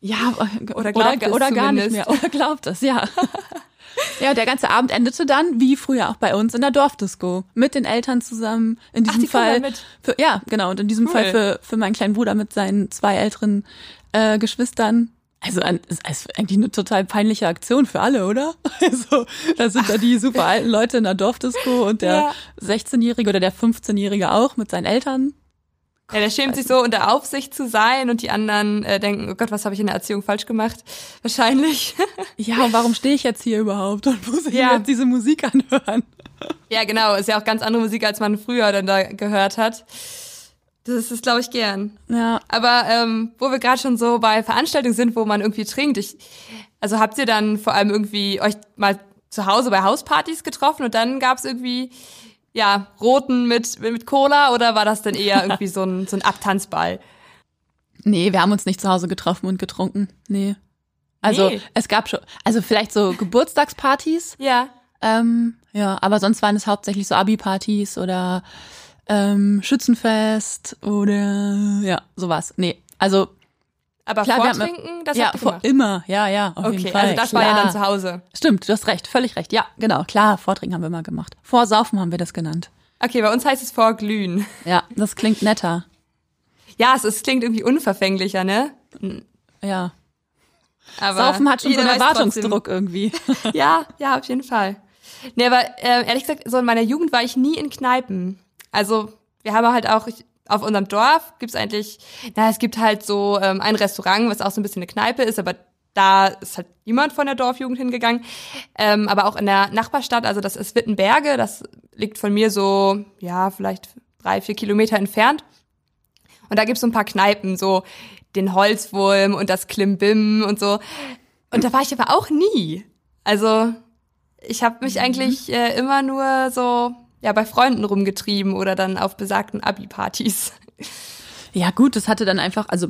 Speaker 1: Ja,
Speaker 2: Oder
Speaker 1: oder,
Speaker 2: glaubt es
Speaker 1: oder gar nicht mehr. Oder glaubt es, ja. ja, der ganze Abend endete dann, wie früher auch bei uns, in der Dorfdisco. Mit den Eltern zusammen. In diesem
Speaker 2: die kommen
Speaker 1: Fall. Für, ja, genau. Und in diesem
Speaker 2: Cool.
Speaker 1: Fall für, für meinen kleinen Bruder mit seinen zwei älteren äh, Geschwistern. Also ist, ist eigentlich eine total peinliche Aktion für alle, oder? Also da sind da die super alten Leute in der Dorfdisco und der
Speaker 2: Ja.
Speaker 1: 16-Jährige oder der 15-Jährige auch mit seinen Eltern.
Speaker 2: Ja, der schämt sich so, unter Aufsicht zu sein und die anderen äh, denken, oh Gott, was habe ich in der Erziehung falsch gemacht? Wahrscheinlich.
Speaker 1: Ja, und warum stehe ich jetzt hier überhaupt und muss ich
Speaker 2: Ja.
Speaker 1: jetzt diese Musik anhören?
Speaker 2: ja, genau, ist ja auch ganz andere Musik, als man früher dann da gehört hat. Das ist es, glaube ich, gern.
Speaker 1: Ja,
Speaker 2: Aber ähm, wo wir gerade schon so bei Veranstaltungen sind, wo man irgendwie trinkt, ich, also habt ihr dann vor allem irgendwie euch mal zu Hause bei Hauspartys getroffen und dann gab's irgendwie ja roten mit mit Cola oder war das dann eher irgendwie so ein so ein Abtanzball?
Speaker 1: Nee, wir haben uns nicht zu Hause getroffen und getrunken. Nee. Also
Speaker 2: Nee.
Speaker 1: es gab schon, also vielleicht so Geburtstagspartys,
Speaker 2: Ja.
Speaker 1: ähm, ja, aber sonst waren es hauptsächlich so Abi-Partys oder ähm, Schützenfest oder ja, sowas. Nee, also
Speaker 2: Aber
Speaker 1: Klar, wir haben-
Speaker 2: vortrinken, das
Speaker 1: ja,
Speaker 2: habt ihr
Speaker 1: vor, immer, ja, ja, auf jeden
Speaker 2: Okay,
Speaker 1: Fall.
Speaker 2: also das war ja
Speaker 1: klar.
Speaker 2: dann zu Hause.
Speaker 1: Stimmt, du hast recht, völlig recht. Ja, genau, klar, Vortrinken haben wir immer gemacht. Vorsaufen haben wir das genannt.
Speaker 2: Okay, bei uns heißt es vorglühen.
Speaker 1: Ja, das klingt netter.
Speaker 2: Ja, es, es klingt irgendwie unverfänglicher, ne?
Speaker 1: Ja.
Speaker 2: Aber
Speaker 1: Saufen hat schon so einen Erwartungsdruck irgendwie.
Speaker 2: Ja, ja, auf jeden Fall. Nee, aber äh, ehrlich gesagt, so in meiner Jugend war ich nie in Kneipen. Also wir haben halt auch ich, auf unserem Dorf gibt's eigentlich, na, es gibt halt so ähm, ein Restaurant, was auch so ein bisschen eine Kneipe ist, aber da ist halt niemand von der Dorfjugend hingegangen. Ähm, aber auch in der Nachbarstadt, also das ist Wittenberge, das liegt von mir so, ja, vielleicht drei, vier Kilometer entfernt. Und da gibt's so ein paar Kneipen, so den Holzwurm und das Klimbim und so. Und da war ich aber auch nie. Also ich habe mich mhm. eigentlich äh, immer nur so ja bei Freunden rumgetrieben oder dann auf besagten Abi-Partys.
Speaker 1: Ja gut, das hatte dann einfach, also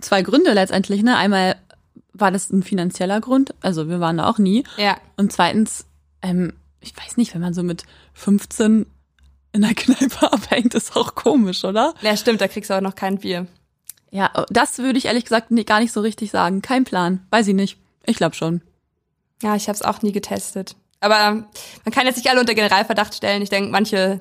Speaker 1: zwei Gründe letztendlich. Ne? Einmal war das ein finanzieller Grund, also wir waren da auch nie.
Speaker 2: Ja.
Speaker 1: Und zweitens, ähm, ich weiß nicht, wenn man so mit 15 in der Kneipe abhängt, ist auch komisch, oder?
Speaker 2: Ja, stimmt, da kriegst du auch noch kein Bier.
Speaker 1: Ja, das würde ich ehrlich gesagt gar nicht so richtig sagen. Kein Plan. Weiß ich nicht. Ich glaube schon.
Speaker 2: Ja, ich habe es auch nie getestet. Aber man kann jetzt nicht alle unter Generalverdacht stellen. Ich denke, manche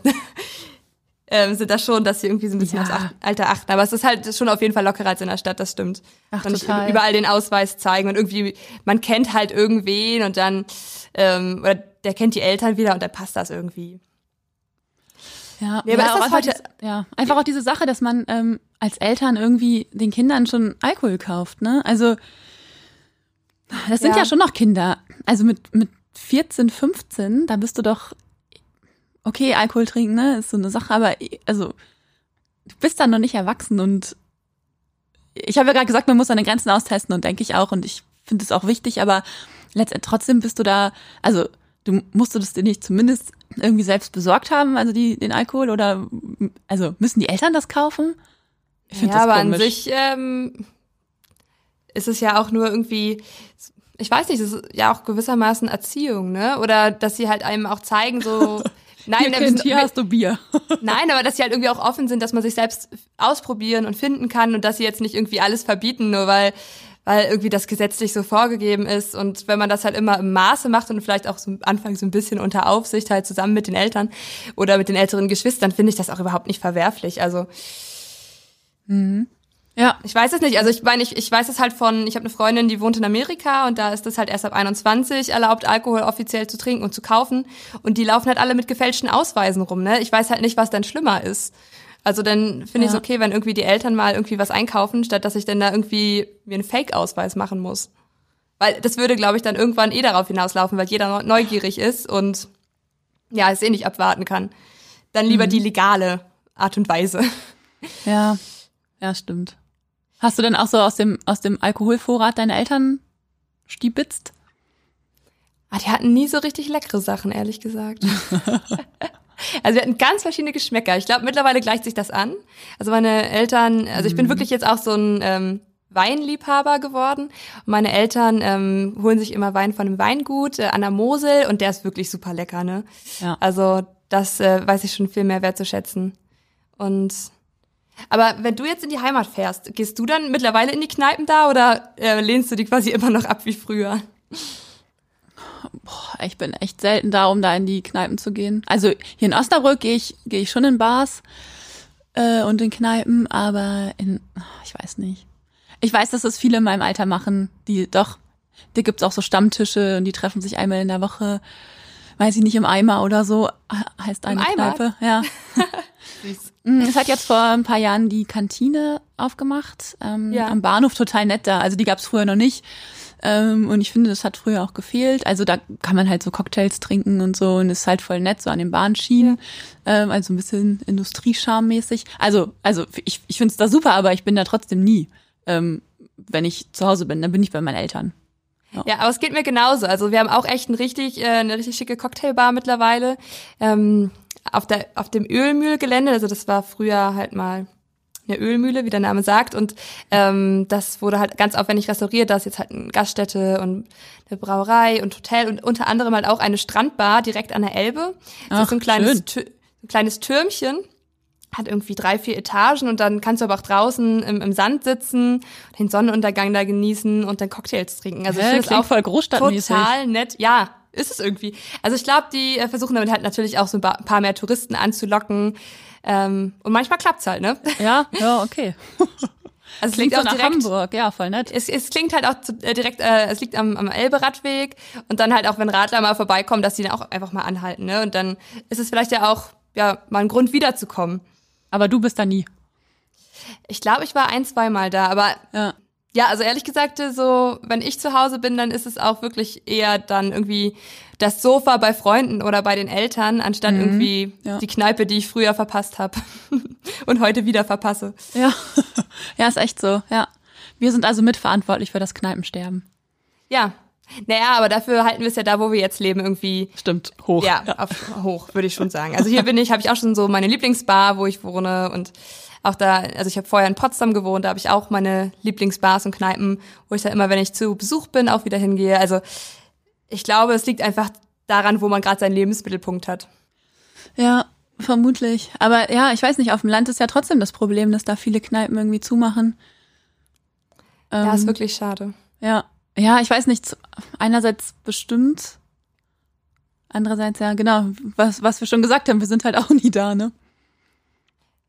Speaker 2: ähm, sind da schon, dass sie irgendwie so ein bisschen ja. aufs Alter achten. Aber es ist halt schon auf jeden Fall lockerer als in der Stadt, das stimmt.
Speaker 1: Ach,
Speaker 2: und
Speaker 1: total.
Speaker 2: überall den Ausweis zeigen und irgendwie, man kennt halt irgendwen und dann, ähm, oder der kennt die Eltern wieder und dann passt das irgendwie.
Speaker 1: Ja, nee, aber ja, ist das heute, die, ja, einfach auch diese Sache, dass man ähm, als Eltern irgendwie den Kindern schon Alkohol kauft, ne? Also das sind ja, ja schon noch Kinder. Also mit, mit 14, 15, da bist du doch, okay, Alkohol trinken, ne, ist so eine Sache, aber also du bist dann noch nicht erwachsen und ich habe ja gerade gesagt, man muss seine Grenzen austesten und denke ich auch und ich finde es auch wichtig, aber letztendlich trotzdem bist du da, also du musst du das dir nicht zumindest irgendwie selbst besorgt haben, also die den Alkohol oder also müssen die Eltern das kaufen?
Speaker 2: Ich finde ja, das aber komisch. an sich ähm, ist es ja auch nur irgendwie ich weiß nicht, das ist ja auch gewissermaßen Erziehung, ne? Oder dass sie halt einem auch zeigen, so,
Speaker 1: nein, hier, kind, hier hast du Bier.
Speaker 2: nein, aber dass sie halt irgendwie auch offen sind, dass man sich selbst ausprobieren und finden kann und dass sie jetzt nicht irgendwie alles verbieten, nur weil, weil irgendwie das gesetzlich so vorgegeben ist. Und wenn man das halt immer im Maße macht und vielleicht auch so am Anfang so ein bisschen unter Aufsicht halt zusammen mit den Eltern oder mit den älteren Geschwistern, finde ich das auch überhaupt nicht verwerflich. Also,
Speaker 1: mhm. Ja.
Speaker 2: Ich weiß es nicht. Also ich meine, ich, ich weiß es halt von, ich habe eine Freundin, die wohnt in Amerika und da ist es halt erst ab 21 erlaubt, Alkohol offiziell zu trinken und zu kaufen. Und die laufen halt alle mit gefälschten Ausweisen rum, ne? Ich weiß halt nicht, was dann schlimmer ist. Also dann finde ja. ich es okay, wenn irgendwie die Eltern mal irgendwie was einkaufen, statt dass ich dann da irgendwie mir einen Fake-Ausweis machen muss. Weil das würde, glaube ich, dann irgendwann eh darauf hinauslaufen, weil jeder neugierig ist und ja, es eh nicht abwarten kann. Dann lieber mhm. die legale Art und Weise.
Speaker 1: Ja, ja, stimmt. Hast du denn auch so aus dem, aus dem Alkoholvorrat deine Eltern stiebitzt?
Speaker 2: Ah, die hatten nie so richtig leckere Sachen, ehrlich gesagt. also wir hatten ganz verschiedene Geschmäcker. Ich glaube, mittlerweile gleicht sich das an. Also meine Eltern, also ich bin mhm. wirklich jetzt auch so ein ähm, Weinliebhaber geworden. Und meine Eltern ähm, holen sich immer Wein von einem Weingut äh, an der Mosel und der ist wirklich super lecker, ne?
Speaker 1: Ja.
Speaker 2: Also das äh, weiß ich schon viel mehr wertzuschätzen. Und aber wenn du jetzt in die Heimat fährst, gehst du dann mittlerweile in die Kneipen da oder äh, lehnst du die quasi immer noch ab wie früher?
Speaker 1: Boah, ich bin echt selten da, um da in die Kneipen zu gehen. Also hier in Osnabrück gehe ich, gehe ich schon in Bars äh, und in Kneipen, aber in, ich weiß nicht. Ich weiß, dass das viele in meinem Alter machen, die doch, da gibt's auch so Stammtische und die treffen sich einmal in der Woche, weiß ich nicht, im Eimer oder so, heißt eine Kneipe. Eimer? Ja. Mm, es hat jetzt vor ein paar Jahren die Kantine aufgemacht. Ähm, ja. Am Bahnhof total nett da. Also die gab es früher noch nicht. Ähm, und ich finde, das hat früher auch gefehlt. Also da kann man halt so Cocktails trinken und so und ist halt voll nett, so an den Bahnschienen. Ja. Ähm, also ein bisschen Industriescharm-mäßig. Also, also ich, ich finde es da super, aber ich bin da trotzdem nie. Ähm, wenn ich zu Hause bin, dann bin ich bei meinen Eltern.
Speaker 2: Ja. ja, aber es geht mir genauso. Also wir haben auch echt ein richtig, äh, eine richtig schicke Cocktailbar mittlerweile. Ähm, auf, der, auf dem Ölmühlgelände, also das war früher halt mal eine Ölmühle, wie der Name sagt. Und ähm, das wurde halt ganz aufwendig restauriert. Da ist jetzt halt eine Gaststätte und eine Brauerei und Hotel und unter anderem halt auch eine Strandbar direkt an der Elbe. Das Ach, ist so ein kleines, ein kleines Türmchen. Hat irgendwie drei, vier Etagen und dann kannst du aber auch draußen im, im Sand sitzen, den Sonnenuntergang da genießen und dann Cocktails trinken. Also
Speaker 1: ich finde auch voll großstadtmäßig.
Speaker 2: total nett. Ja, ist es irgendwie. Also ich glaube, die äh, versuchen damit halt natürlich auch so ein paar mehr Touristen anzulocken. Ähm, und manchmal klappt's halt, ne?
Speaker 1: Ja, ja, okay.
Speaker 2: Also es liegt auch so direkt,
Speaker 1: Hamburg, ja, voll nett.
Speaker 2: Es, es klingt halt auch zu, äh, direkt, äh, es liegt am, am Elbe-Radweg und dann halt auch, wenn Radler mal vorbeikommen, dass die dann auch einfach mal anhalten, ne? Und dann ist es vielleicht ja auch, ja, mal ein Grund wiederzukommen.
Speaker 1: Aber du bist da nie.
Speaker 2: Ich glaube, ich war ein, zwei Mal da, aber
Speaker 1: ja.
Speaker 2: Ja, also ehrlich gesagt, so, wenn ich zu Hause bin, dann ist es auch wirklich eher dann irgendwie das Sofa bei Freunden oder bei den Eltern, anstatt mhm, irgendwie ja. die Kneipe, die ich früher verpasst habe und heute wieder verpasse.
Speaker 1: Ja. ja, ist echt so, ja. Wir sind also mitverantwortlich für das Kneipensterben.
Speaker 2: Ja. Naja, aber dafür halten wir es ja da, wo wir jetzt leben, irgendwie.
Speaker 1: Stimmt, hoch.
Speaker 2: Ja, ja. Auf, hoch, würde ich schon sagen. Also hier bin ich, habe ich auch schon so meine Lieblingsbar, wo ich wohne und auch da, also ich habe vorher in Potsdam gewohnt, da habe ich auch meine Lieblingsbars und Kneipen, wo ich da immer, wenn ich zu Besuch bin, auch wieder hingehe. Also ich glaube, es liegt einfach daran, wo man gerade seinen Lebensmittelpunkt hat.
Speaker 1: Ja, vermutlich. Aber ja, ich weiß nicht, auf dem Land ist ja trotzdem das Problem, dass da viele Kneipen irgendwie zumachen.
Speaker 2: Ähm, ja, ist ähm, wirklich schade.
Speaker 1: Ja, ja, ich weiß nicht, einerseits bestimmt, andererseits ja, genau, was, was wir schon gesagt haben, wir sind halt auch nie da, ne?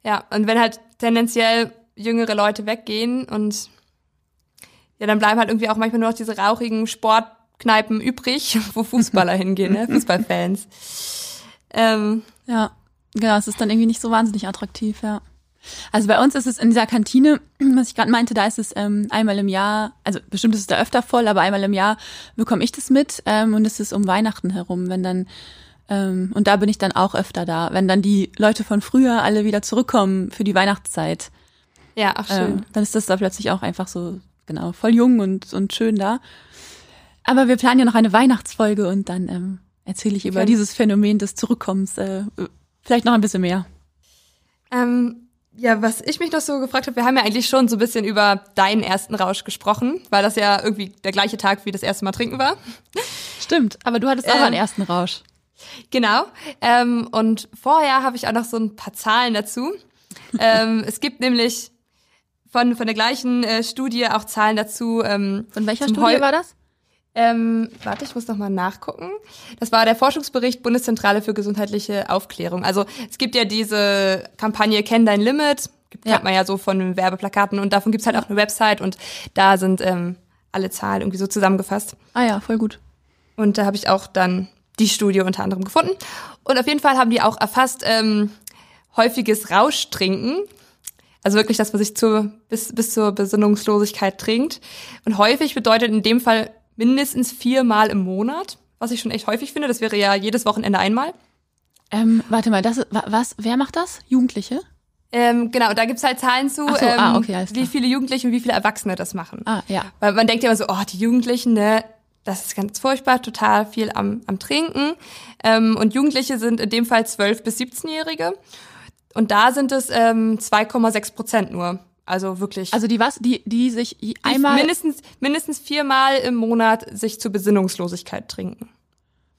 Speaker 2: Ja, und wenn halt tendenziell jüngere Leute weggehen und ja, dann bleiben halt irgendwie auch manchmal nur noch diese rauchigen Sportkneipen übrig, wo Fußballer hingehen, ne? Fußballfans.
Speaker 1: Ähm, ja, genau, es ist dann irgendwie nicht so wahnsinnig attraktiv, ja. Also bei uns ist es in dieser Kantine, was ich gerade meinte, da ist es ähm, einmal im Jahr, also bestimmt ist es da öfter voll, aber einmal im Jahr bekomme ich das mit ähm, und es ist um Weihnachten herum, wenn dann ähm, und da bin ich dann auch öfter da, wenn dann die Leute von früher alle wieder zurückkommen für die Weihnachtszeit.
Speaker 2: Ja, auch schön. Ähm,
Speaker 1: dann ist das da plötzlich auch einfach so, genau, voll jung und, und schön da. Aber wir planen ja noch eine Weihnachtsfolge und dann ähm, erzähle ich über okay. dieses Phänomen des Zurückkommens äh, vielleicht noch ein bisschen mehr.
Speaker 2: Ähm, ja, was ich mich noch so gefragt habe, wir haben ja eigentlich schon so ein bisschen über deinen ersten Rausch gesprochen, weil das ja irgendwie der gleiche Tag wie das erste Mal trinken war.
Speaker 1: Stimmt, aber du hattest auch ähm, einen ersten Rausch.
Speaker 2: Genau. Ähm, und vorher habe ich auch noch so ein paar Zahlen dazu. ähm, es gibt nämlich von, von der gleichen äh, Studie auch Zahlen dazu. Ähm,
Speaker 1: von welcher Studie Heu war das?
Speaker 2: Ähm, warte, ich muss noch mal nachgucken. Das war der Forschungsbericht Bundeszentrale für gesundheitliche Aufklärung. Also es gibt ja diese Kampagne Kenn dein Limit, gibt ja. man ja so von Werbeplakaten und davon gibt's halt auch eine Website und da sind ähm, alle Zahlen irgendwie so zusammengefasst.
Speaker 1: Ah ja, voll gut.
Speaker 2: Und da habe ich auch dann die Studie unter anderem gefunden. Und auf jeden Fall haben die auch erfasst ähm, häufiges Rauschtrinken. Also wirklich das, was sich zur, bis, bis zur Besinnungslosigkeit trinkt. Und häufig bedeutet in dem Fall mindestens viermal im Monat, was ich schon echt häufig finde. Das wäre ja jedes Wochenende einmal.
Speaker 1: Ähm, warte mal, das was, wer macht das? Jugendliche?
Speaker 2: Ähm, genau, da gibt's halt Zahlen zu, so, ah, ähm, ah, okay, wie viele Jugendliche und wie viele Erwachsene das machen.
Speaker 1: Ah, ja.
Speaker 2: Weil man denkt ja immer so, oh, die Jugendlichen, ne, das ist ganz furchtbar, total viel am, am Trinken. Ähm, und Jugendliche sind in dem Fall 12- bis 17-Jährige. Und da sind es ähm, 2,6 Prozent nur. Also wirklich.
Speaker 1: Also die was? Die, die sich einmal.
Speaker 2: mindestens, mindestens viermal im Monat sich zur Besinnungslosigkeit trinken.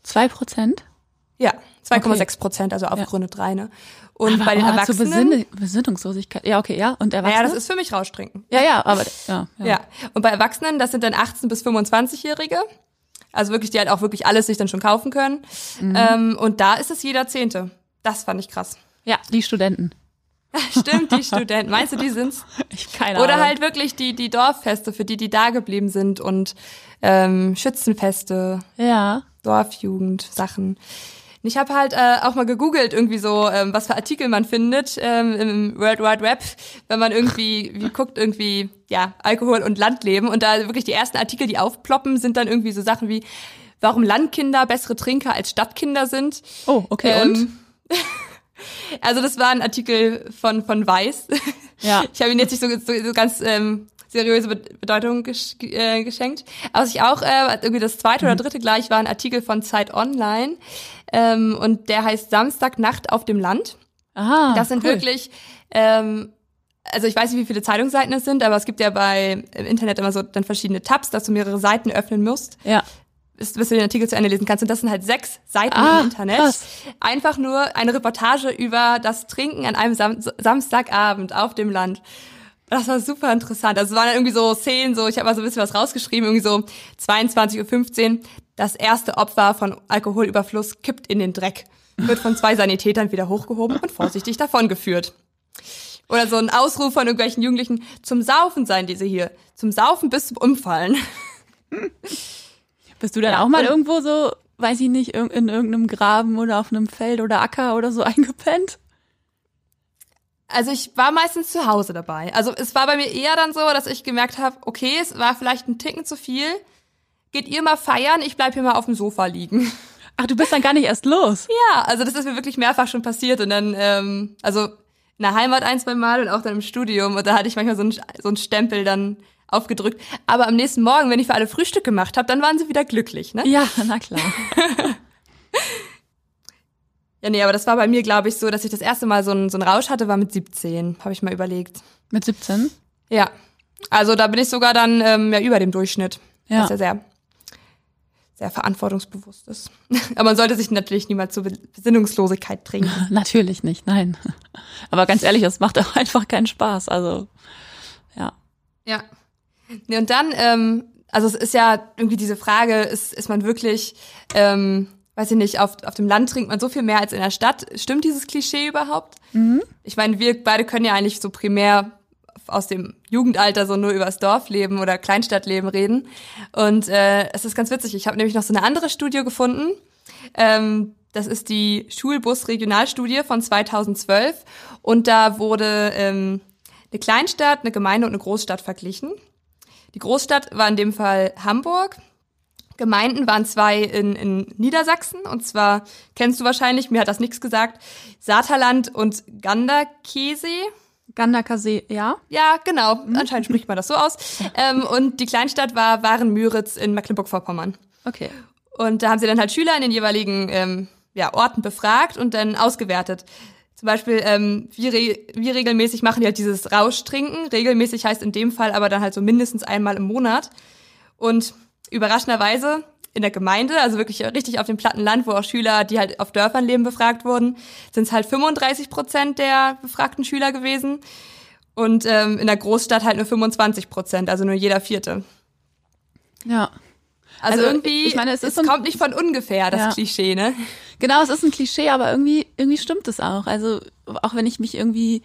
Speaker 1: Zwei Prozent?
Speaker 2: Ja, 2,6 Prozent, also aufgerundet ja. drei, ne? Und
Speaker 1: aber,
Speaker 2: bei den oh, Erwachsenen.
Speaker 1: Besin Besinnungslosigkeit. Ja, okay, ja. Und Erwachsene?
Speaker 2: Ja, das ist für mich Rauschtrinken.
Speaker 1: Ja, ja, aber, ja,
Speaker 2: ja. Ja. Und bei Erwachsenen, das sind dann 18- bis 25-Jährige. Also wirklich, die halt auch wirklich alles sich dann schon kaufen können. Mhm. Ähm, und da ist es jeder Zehnte. Das fand ich krass.
Speaker 1: Ja, die Studenten.
Speaker 2: Stimmt, die Studenten. Meinst du, die sind's?
Speaker 1: Ich keine
Speaker 2: Ahnung. Oder halt wirklich die, die Dorffeste, für die, die da geblieben sind und ähm, Schützenfeste.
Speaker 1: Ja.
Speaker 2: Dorfjugend, Sachen. Und ich habe halt äh, auch mal gegoogelt, irgendwie so, ähm, was für Artikel man findet ähm, im World Wide Web, wenn man irgendwie wie guckt, irgendwie, ja, Alkohol und Landleben. Und da wirklich die ersten Artikel, die aufploppen, sind dann irgendwie so Sachen wie, warum Landkinder bessere Trinker als Stadtkinder sind.
Speaker 1: Oh, okay, ähm, und?
Speaker 2: Also das war ein Artikel von, von Weiß.
Speaker 1: Ja.
Speaker 2: Ich habe ihn jetzt nicht so, so, so ganz ähm, seriöse Bedeutung gesch äh, geschenkt. Aber was ich auch, äh, irgendwie das zweite oder mhm. dritte gleich war ein Artikel von Zeit Online ähm, und der heißt Samstagnacht auf dem Land.
Speaker 1: Aha,
Speaker 2: das sind
Speaker 1: cool.
Speaker 2: wirklich, ähm, also ich weiß nicht, wie viele Zeitungsseiten es sind, aber es gibt ja bei im Internet immer so dann verschiedene Tabs, dass du mehrere Seiten öffnen musst.
Speaker 1: Ja
Speaker 2: bis, bis du den Artikel zu Ende lesen kannst. Und das sind halt sechs Seiten ah, im Internet. Krass. Einfach nur eine Reportage über das Trinken an einem Sam Samstagabend auf dem Land. Das war super interessant. Also es waren irgendwie so Szenen, so ich habe mal so ein bisschen was rausgeschrieben, irgendwie so 22.15 Uhr. Das erste Opfer von Alkoholüberfluss kippt in den Dreck, wird von zwei Sanitätern wieder hochgehoben und vorsichtig davongeführt. Oder so ein Ausruf von irgendwelchen Jugendlichen, zum Saufen seien diese hier. Zum Saufen bis zum Umfallen.
Speaker 1: Bist du dann ja, auch mal irgendwo so, weiß ich nicht, in irgendeinem Graben oder auf einem Feld oder Acker oder so eingepennt?
Speaker 2: Also ich war meistens zu Hause dabei. Also es war bei mir eher dann so, dass ich gemerkt habe, okay, es war vielleicht ein Ticken zu viel. Geht ihr mal feiern, ich bleib hier mal auf dem Sofa liegen.
Speaker 1: Ach, du bist dann gar nicht erst los.
Speaker 2: Ja, also das ist mir wirklich mehrfach schon passiert und dann, ähm, also in der Heimat ein, zwei Mal und auch dann im Studium und da hatte ich manchmal so einen, so einen Stempel dann aufgedrückt. Aber am nächsten Morgen, wenn ich für alle Frühstück gemacht habe, dann waren sie wieder glücklich, ne?
Speaker 1: Ja, na klar.
Speaker 2: ja, nee, aber das war bei mir, glaube ich, so, dass ich das erste Mal so einen, so einen Rausch hatte, war mit 17, habe ich mal überlegt.
Speaker 1: Mit 17?
Speaker 2: Ja. Also da bin ich sogar dann ähm, ja über dem Durchschnitt.
Speaker 1: Ja.
Speaker 2: Was ja sehr, sehr verantwortungsbewusst ist. aber man sollte sich natürlich niemals zur Besinnungslosigkeit trinken.
Speaker 1: Natürlich nicht, nein. Aber ganz ehrlich, es macht auch einfach keinen Spaß. Also, ja.
Speaker 2: Ja. Nee, und dann, ähm, also es ist ja irgendwie diese Frage, ist, ist man wirklich, ähm, weiß ich nicht, auf, auf dem Land trinkt man so viel mehr als in der Stadt. Stimmt dieses Klischee überhaupt?
Speaker 1: Mhm.
Speaker 2: Ich meine, wir beide können ja eigentlich so primär aus dem Jugendalter so nur übers Dorfleben oder Kleinstadtleben reden. Und äh, es ist ganz witzig. Ich habe nämlich noch so eine andere Studie gefunden. Ähm, das ist die Schulbus-Regionalstudie von 2012. Und da wurde ähm, eine Kleinstadt, eine Gemeinde und eine Großstadt verglichen. Die Großstadt war in dem Fall Hamburg. Gemeinden waren zwei in, in Niedersachsen, und zwar kennst du wahrscheinlich, mir hat das nichts gesagt, Saterland und Ganderkesee.
Speaker 1: Gandakasee, ja?
Speaker 2: Ja, genau. Anscheinend spricht man das so aus. Ähm, und die Kleinstadt war Waren-Müritz in Mecklenburg-Vorpommern.
Speaker 1: Okay.
Speaker 2: Und da haben sie dann halt Schüler in den jeweiligen ähm, ja, Orten befragt und dann ausgewertet. Zum Beispiel, ähm, wie, re wie regelmäßig machen die halt dieses Rauschtrinken. Regelmäßig heißt in dem Fall aber dann halt so mindestens einmal im Monat. Und überraschenderweise in der Gemeinde, also wirklich richtig auf dem platten Land, wo auch Schüler, die halt auf Dörfern leben, befragt wurden, sind es halt 35 Prozent der befragten Schüler gewesen. Und ähm, in der Großstadt halt nur 25 Prozent, also nur jeder Vierte.
Speaker 1: Ja.
Speaker 2: Also,
Speaker 1: Also,
Speaker 2: irgendwie,
Speaker 1: ich meine, es
Speaker 2: es kommt nicht von ungefähr, das
Speaker 1: Ja.
Speaker 2: Klischee, ne?
Speaker 1: Genau, es ist ein Klischee, aber irgendwie, irgendwie stimmt es auch. Also auch wenn ich mich irgendwie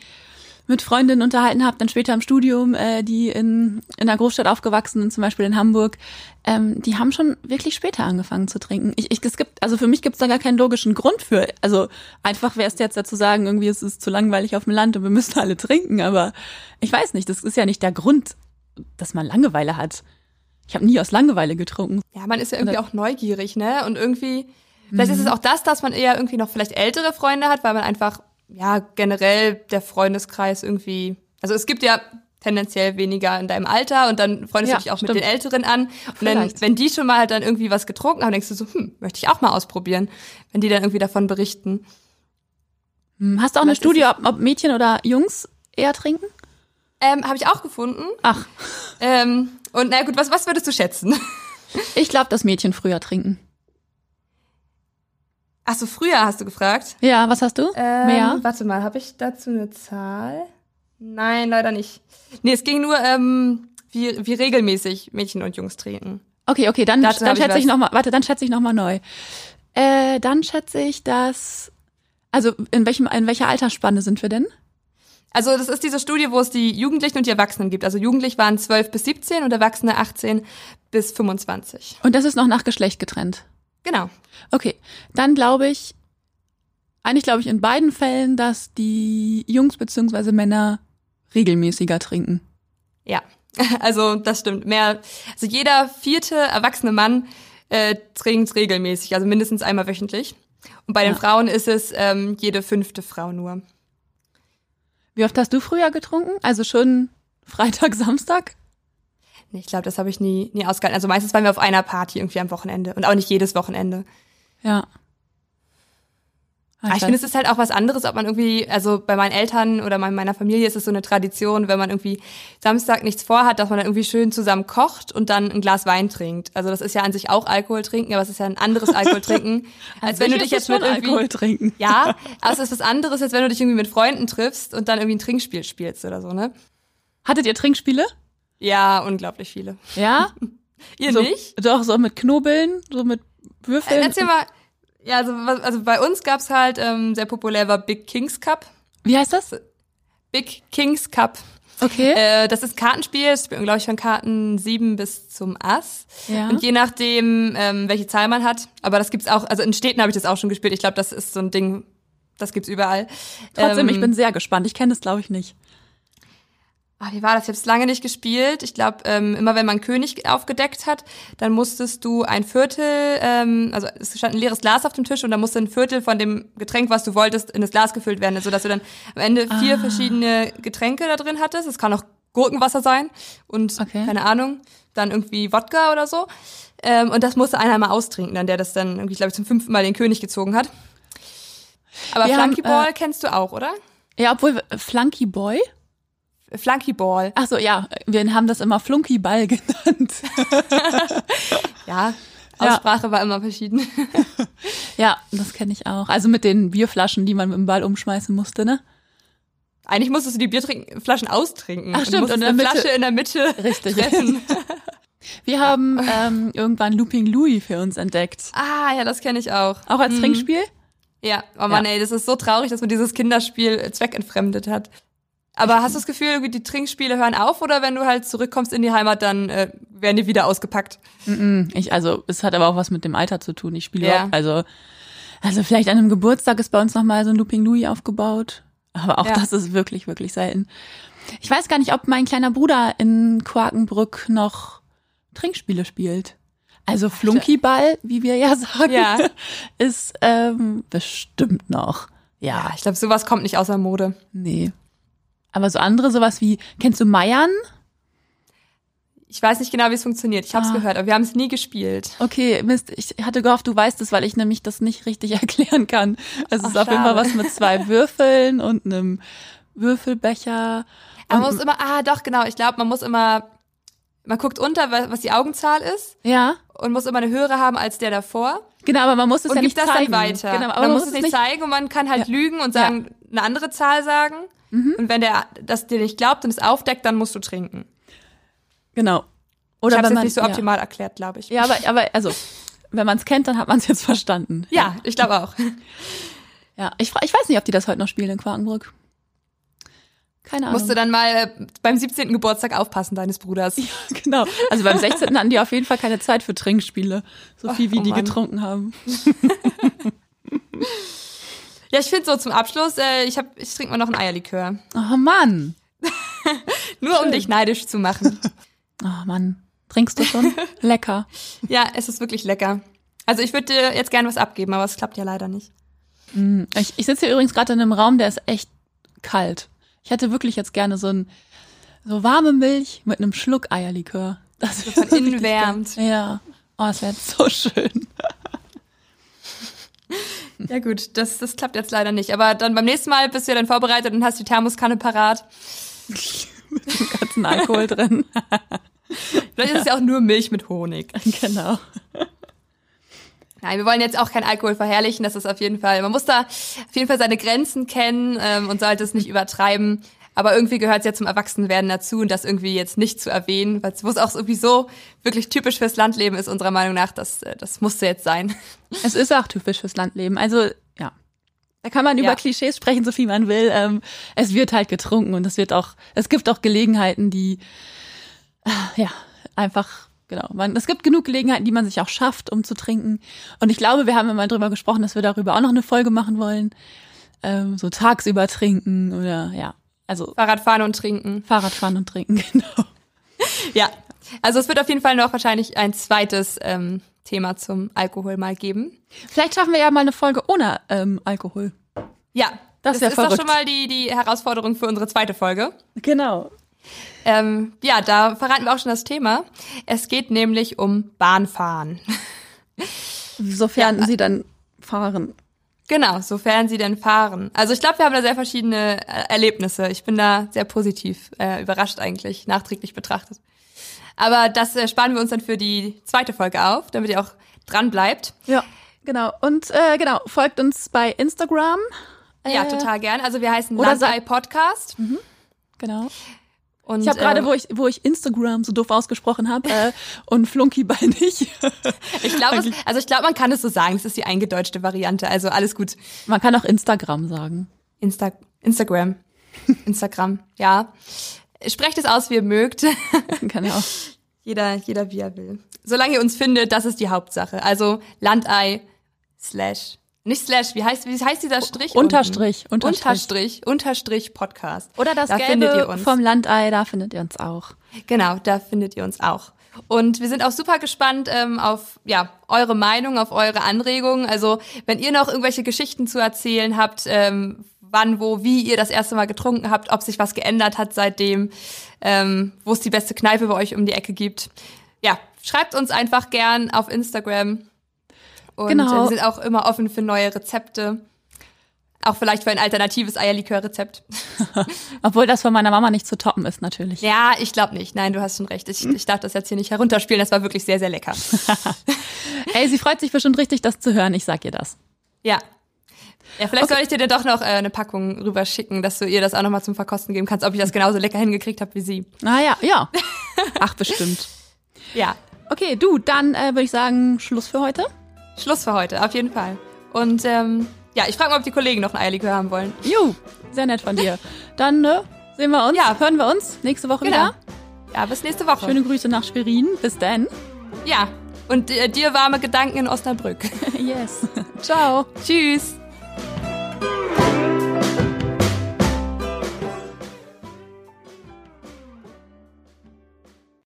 Speaker 1: mit Freundinnen unterhalten habe, dann später im Studium, äh, die in, in einer Großstadt aufgewachsen sind, zum Beispiel in Hamburg, ähm, die haben schon wirklich später angefangen zu trinken. Ich, ich, es gibt, also für mich gibt es da gar keinen logischen Grund für. Also einfach wäre es jetzt dazu sagen, irgendwie es ist zu langweilig auf dem Land und wir müssen alle trinken, aber ich weiß nicht, das ist ja nicht der Grund, dass man Langeweile hat. Ich habe nie aus Langeweile getrunken.
Speaker 2: Ja, man ist ja irgendwie auch neugierig, ne? Und irgendwie, vielleicht ist es auch das, dass man eher irgendwie noch vielleicht ältere Freunde hat, weil man einfach, ja, generell der Freundeskreis irgendwie, also es gibt ja tendenziell weniger in deinem Alter und dann freundest
Speaker 1: Ja,
Speaker 2: du dich auch
Speaker 1: stimmt.
Speaker 2: mit den Älteren an. Und dann, wenn die schon mal halt dann irgendwie was getrunken haben, denkst du so, hm, möchte ich auch mal ausprobieren, wenn die dann irgendwie davon berichten.
Speaker 1: Hm, Hast du auch eine
Speaker 2: Vielleicht ist
Speaker 1: Studie, ob, ob Mädchen oder Jungs eher trinken?
Speaker 2: Ähm, habe ich auch gefunden.
Speaker 1: Ach,
Speaker 2: Ähm, und na gut, was, was würdest du schätzen?
Speaker 1: Ich glaube, dass Mädchen früher trinken.
Speaker 2: Ach so, früher hast du gefragt.
Speaker 1: Ja, was hast du?
Speaker 2: Ähm,
Speaker 1: Mehr?
Speaker 2: Warte mal, habe ich dazu eine Zahl? Nein, leider nicht. Nee, es ging nur, ähm, wie, wie regelmäßig Mädchen und Jungs trinken.
Speaker 1: Okay, okay, dann,
Speaker 2: Dazu
Speaker 1: dann
Speaker 2: ich
Speaker 1: schätze ich
Speaker 2: was.
Speaker 1: noch mal. Warte, dann schätze ich noch mal neu. Äh, dann schätze ich, dass also in welchem in welcher Altersspanne sind wir denn?
Speaker 2: Also das ist diese Studie, wo es die Jugendlichen und die Erwachsenen gibt. Also Jugendlich waren 12 bis 17 und Erwachsene 18 bis 25.
Speaker 1: Und das ist noch nach Geschlecht getrennt.
Speaker 2: Genau.
Speaker 1: Okay, dann glaube ich, eigentlich glaube ich in beiden Fällen, dass die Jungs beziehungsweise Männer regelmäßiger trinken.
Speaker 2: Ja, also das stimmt. Mehr, also jeder vierte erwachsene Mann äh, trinkt regelmäßig, also mindestens einmal wöchentlich. Und bei den
Speaker 1: Ja.
Speaker 2: Frauen ist es ähm, jede fünfte Frau nur.
Speaker 1: Wie oft hast du früher getrunken? Also schon Freitag, Samstag?
Speaker 2: Ich glaube, das habe ich nie, nie ausgehalten. Also meistens waren wir auf einer Party irgendwie am Wochenende und auch nicht jedes Wochenende.
Speaker 1: Ja.
Speaker 2: Aber ich finde, es ist halt auch was anderes, ob man irgendwie, also bei meinen Eltern oder bei meiner Familie ist es so eine Tradition, wenn man irgendwie Samstag nichts vorhat, dass man dann irgendwie schön zusammen kocht und dann ein Glas Wein trinkt. Also das ist ja an sich auch Alkohol trinken, aber es ist ja ein anderes Alkohol trinken, als wenn du dich jetzt mit irgendwie,
Speaker 1: Alkohol trinken.
Speaker 2: ja, aber es ist was anderes, als wenn du dich irgendwie mit Freunden triffst und dann irgendwie ein Trinkspiel spielst oder so, ne?
Speaker 1: Hattet ihr Trinkspiele?
Speaker 2: Ja, unglaublich viele.
Speaker 1: Ja?
Speaker 2: Ihr
Speaker 1: so,
Speaker 2: nicht?
Speaker 1: Doch, so mit Knobeln, so mit Würfeln.
Speaker 2: Äh, Erzähl mal. Ja, also, also bei uns gab's halt ähm, sehr populär war Big Kings Cup.
Speaker 1: Wie heißt das?
Speaker 2: Big Kings Cup.
Speaker 1: Okay.
Speaker 2: Äh, das ist Kartenspiel, das spielt man, glaube ich, von Karten sieben bis zum Ass.
Speaker 1: Ja.
Speaker 2: Und je nachdem, ähm, welche Zahl man hat, aber das gibt's auch, also in Städten habe ich das auch schon gespielt. Ich glaube, das ist so ein Ding, Das gibt's überall.
Speaker 1: Trotzdem,
Speaker 2: Ähm,
Speaker 1: ich bin sehr gespannt. Ich kenne das, glaube ich, nicht.
Speaker 2: Ah, wie war das? Ich habe es lange nicht gespielt. Ich glaube, ähm, immer wenn man König aufgedeckt hat, dann musstest du ein Viertel, ähm, also es stand ein leeres Glas auf dem Tisch und da musste ein Viertel von dem Getränk, was du wolltest, in das Glas gefüllt werden, sodass du dann am Ende vier
Speaker 1: Ah.
Speaker 2: verschiedene Getränke da drin hattest. Es kann auch Gurkenwasser sein und
Speaker 1: Okay.
Speaker 2: keine Ahnung, dann irgendwie Wodka oder so. Ähm, und das musste einer mal austrinken, dann der das dann irgendwie, glaube ich, zum fünften Mal den König gezogen hat. Aber
Speaker 1: Wir haben,
Speaker 2: Flunkyball
Speaker 1: äh,
Speaker 2: kennst du auch, oder?
Speaker 1: Ja, obwohl äh, Flunky Boy.
Speaker 2: Flunkyball.
Speaker 1: Ach so, ja, wir haben das immer Flunky Ball genannt.
Speaker 2: Ja,
Speaker 1: Ja.
Speaker 2: Aussprache war immer verschieden.
Speaker 1: ja, das kenne ich auch. Also mit den Bierflaschen, die man mit dem Ball umschmeißen musste, ne?
Speaker 2: Eigentlich musstest du die Bierflaschen austrinken.
Speaker 1: Ach, stimmt,
Speaker 2: Und
Speaker 1: und
Speaker 2: eine Flasche in der Mitte
Speaker 1: Richtig.
Speaker 2: treffen.
Speaker 1: Wir haben ähm, irgendwann Looping Louis für uns entdeckt.
Speaker 2: ah, ja, das kenne ich auch.
Speaker 1: Auch als Trinkspiel?
Speaker 2: Ja, oh Mann,
Speaker 1: Ja.
Speaker 2: ey, das ist so traurig, dass man dieses Kinderspiel zweckentfremdet hat. Aber hast du das Gefühl, irgendwie die Trinkspiele hören auf oder wenn du halt zurückkommst in die Heimat, dann äh, werden die wieder ausgepackt?
Speaker 1: Ich, also, es hat aber auch was mit dem Alter zu tun. Ich spiele
Speaker 2: Ja.
Speaker 1: überhaupt, also, also vielleicht an einem Geburtstag ist bei uns nochmal so ein Looping Louis aufgebaut. Aber auch
Speaker 2: Ja.
Speaker 1: das ist wirklich, wirklich selten. Ich weiß gar nicht, ob mein kleiner Bruder in Quakenbrück noch Trinkspiele spielt. Also Flunkyball, wie wir ja sagen,
Speaker 2: Ja.
Speaker 1: ist ähm, bestimmt noch.
Speaker 2: Ja,
Speaker 1: Ja,
Speaker 2: ich glaube, sowas kommt nicht außer Mode.
Speaker 1: nee. Aber so andere, sowas wie, kennst du Meiern?
Speaker 2: Ich weiß nicht genau, wie es funktioniert. Ich habe es
Speaker 1: Ah.
Speaker 2: gehört, aber wir haben es nie gespielt.
Speaker 1: Okay, Mist, ich hatte gehofft, du weißt es, weil ich nämlich das nicht richtig erklären kann. Es
Speaker 2: Ach,
Speaker 1: ist auf jeden Fall was mit zwei Würfeln und einem Würfelbecher.
Speaker 2: Aber man
Speaker 1: Und-
Speaker 2: muss immer, ah, doch, genau. Ich glaube, man muss immer, man guckt unter, wa- was die Augenzahl ist
Speaker 1: Ja,
Speaker 2: und muss immer eine höhere haben als der davor.
Speaker 1: genau, aber man muss es
Speaker 2: und
Speaker 1: ja
Speaker 2: gibt
Speaker 1: nicht
Speaker 2: das
Speaker 1: zeigen.
Speaker 2: dann weiter.
Speaker 1: Genau, aber
Speaker 2: man
Speaker 1: man
Speaker 2: muss es nicht zeigen und man kann halt
Speaker 1: Ja.
Speaker 2: lügen und sagen, eine andere Zahl sagen.
Speaker 1: Mhm.
Speaker 2: Und wenn der das dir nicht glaubt und es aufdeckt, dann musst du trinken.
Speaker 1: Genau.
Speaker 2: ich
Speaker 1: Oder
Speaker 2: habe
Speaker 1: wenn
Speaker 2: es nicht so
Speaker 1: ja.
Speaker 2: optimal erklärt, glaube ich.
Speaker 1: Ja, aber aber also, wenn man es kennt, dann hat man es jetzt verstanden.
Speaker 2: Ja, ich glaube auch.
Speaker 1: Ja, ich ich weiß nicht, ob die das heute noch spielen in Quakenbrück. Keine Ahnung.
Speaker 2: Musst du dann mal äh, beim 17. Geburtstag aufpassen deines Bruders.
Speaker 1: genau. Also beim 16. hatten die auf jeden Fall keine Zeit für Trinkspiele, so viel wie
Speaker 2: oh
Speaker 1: die
Speaker 2: Mann.
Speaker 1: getrunken haben.
Speaker 2: Ja, ich finde so zum Abschluss, äh, ich, hab, ich trinke mal noch ein Eierlikör.
Speaker 1: Oh Mann.
Speaker 2: Nur um
Speaker 1: Schön.
Speaker 2: dich neidisch zu machen.
Speaker 1: Oh Mann. Trinkst du schon? Lecker.
Speaker 2: ja, es ist wirklich lecker. Also ich würde dir jetzt gerne was abgeben, aber es klappt ja leider nicht.
Speaker 1: Mm, Ich, ich sitze hier übrigens gerade in einem Raum, der ist echt kalt. Ich hätte wirklich jetzt gerne so ein so warme Milch mit einem Schluck Eierlikör. Das
Speaker 2: So von innen wärmt.
Speaker 1: Ja. Oh, das wäre so schön.
Speaker 2: Ja gut, das, das klappt jetzt leider nicht. Aber dann beim nächsten Mal bist du ja dann vorbereitet und hast die Thermoskanne parat.
Speaker 1: Mit dem ganzen Alkohol drin.
Speaker 2: Vielleicht ist es ja auch nur Milch mit Honig.
Speaker 1: genau.
Speaker 2: Nein, wir wollen jetzt auch kein Alkohol verherrlichen. Das ist auf jeden Fall, man muss da auf jeden Fall seine Grenzen kennen ähm, und sollte es nicht übertreiben. Aber irgendwie gehört es ja zum Erwachsenwerden dazu und das irgendwie jetzt nicht zu erwähnen, weil es auch sowieso wirklich typisch fürs Landleben ist unserer Meinung nach. Das, äh, das musste jetzt sein.
Speaker 1: Es ist auch typisch fürs Landleben. Also, ja. Da kann man
Speaker 2: Ja.
Speaker 1: über Klischees sprechen, so viel man will. Ähm, es wird halt getrunken und es wird auch, es gibt auch Gelegenheiten, die, ah, ja, einfach, genau. Man, es gibt genug Gelegenheiten, die man sich auch schafft, um zu trinken. Und ich glaube, wir haben ja mal drüber gesprochen, dass wir darüber auch noch eine Folge machen wollen. Ähm, so tagsüber trinken oder, ja. Also,
Speaker 2: Fahrradfahren und trinken.
Speaker 1: Fahrradfahren und trinken, genau.
Speaker 2: Ja, also es wird auf jeden Fall noch wahrscheinlich ein zweites ähm, Thema zum Alkohol mal geben.
Speaker 1: Vielleicht schaffen wir ja mal eine Folge ohne ähm, Alkohol.
Speaker 2: Ja,
Speaker 1: Das
Speaker 2: das, ist doch
Speaker 1: verrückt.
Speaker 2: schon mal die, die Herausforderung für unsere zweite Folge.
Speaker 1: Genau.
Speaker 2: Ähm, ja, da verraten wir auch schon das Thema. Es geht nämlich um Bahnfahren.
Speaker 1: Sofern sie dann fahren.
Speaker 2: Genau, sofern sie denn fahren. Also ich glaube, wir haben da sehr verschiedene äh, Erlebnisse. Ich bin da sehr positiv äh, überrascht eigentlich, nachträglich betrachtet. Aber das äh, sparen wir uns dann für die zweite Folge auf, damit ihr auch dran bleibt.
Speaker 1: Ja, genau. Und äh, genau, folgt uns bei Instagram.
Speaker 2: Ja,
Speaker 1: Äh,
Speaker 2: total gern. Also wir heißen Landei Podcast.
Speaker 1: Genau.
Speaker 2: Und,
Speaker 1: Ich habe gerade,
Speaker 2: ähm,
Speaker 1: wo ich, wo ich Instagram so doof ausgesprochen habe äh, und Flunky bei nicht.
Speaker 2: ich glaube, es- also ich glaube, man kann es so sagen. Das ist die eingedeutschte Variante. Also alles gut.
Speaker 1: Man kann auch Instagram sagen.
Speaker 2: Insta Instagram. Instagram, ja. Sprecht es aus, wie ihr mögt.
Speaker 1: Genau.
Speaker 2: jeder, jeder wie er will. Solange ihr uns findet, das ist die Hauptsache. Also Landei slash Nicht Slash, wie heißt, wie heißt dieser Strich?
Speaker 1: Unterstrich,
Speaker 2: unten? Unterstrich. Unterstrich, Unterstrich Podcast.
Speaker 1: Oder das da Gelbe vom Landei, da findet ihr uns auch.
Speaker 2: Genau, da findet ihr uns auch. Und wir sind auch super gespannt ähm, auf ja eure Meinung, auf eure Anregungen. Also wenn ihr noch irgendwelche Geschichten zu erzählen habt, ähm, wann, wo, wie ihr das erste Mal getrunken habt, ob sich was geändert hat seitdem, ähm, wo es die beste Kneipe bei euch um die Ecke gibt. Ja, schreibt uns einfach gern auf Instagram. Und genau. wir sind auch immer offen für neue Rezepte. Auch vielleicht für ein alternatives Eierlikör-Rezept.
Speaker 1: Obwohl das von meiner Mama nicht zu toppen ist, natürlich.
Speaker 2: Ja, ich glaube nicht. Nein, du hast schon recht. Ich, ich darf das jetzt hier nicht herunterspielen. Das war wirklich sehr, sehr lecker.
Speaker 1: Ey, sie freut sich bestimmt richtig, das zu hören. Ich sag ihr das.
Speaker 2: Ja. Ja, vielleicht okay. soll ich dir dann doch noch äh, eine Packung rüberschicken, dass du ihr das auch nochmal zum Verkosten geben kannst, ob ich das genauso lecker hingekriegt habe wie sie.
Speaker 1: Ah ja, ja. Ach, bestimmt.
Speaker 2: ja.
Speaker 1: Okay, du, dann äh, würde ich sagen, Schluss für heute.
Speaker 2: Schluss für heute, auf jeden Fall. Und ähm, ja, ich frage mal, ob die Kollegen noch ein Eierlikör haben wollen.
Speaker 1: Juhu, sehr nett von dir. Dann ne, sehen wir uns, ja. hören wir uns nächste Woche genau. wieder.
Speaker 2: Ja, bis nächste Woche.
Speaker 1: Schöne Grüße nach Schwerin. Bis dann.
Speaker 2: Ja, und äh, dir warme Gedanken in Osnabrück.
Speaker 1: yes. Ciao.
Speaker 2: Tschüss.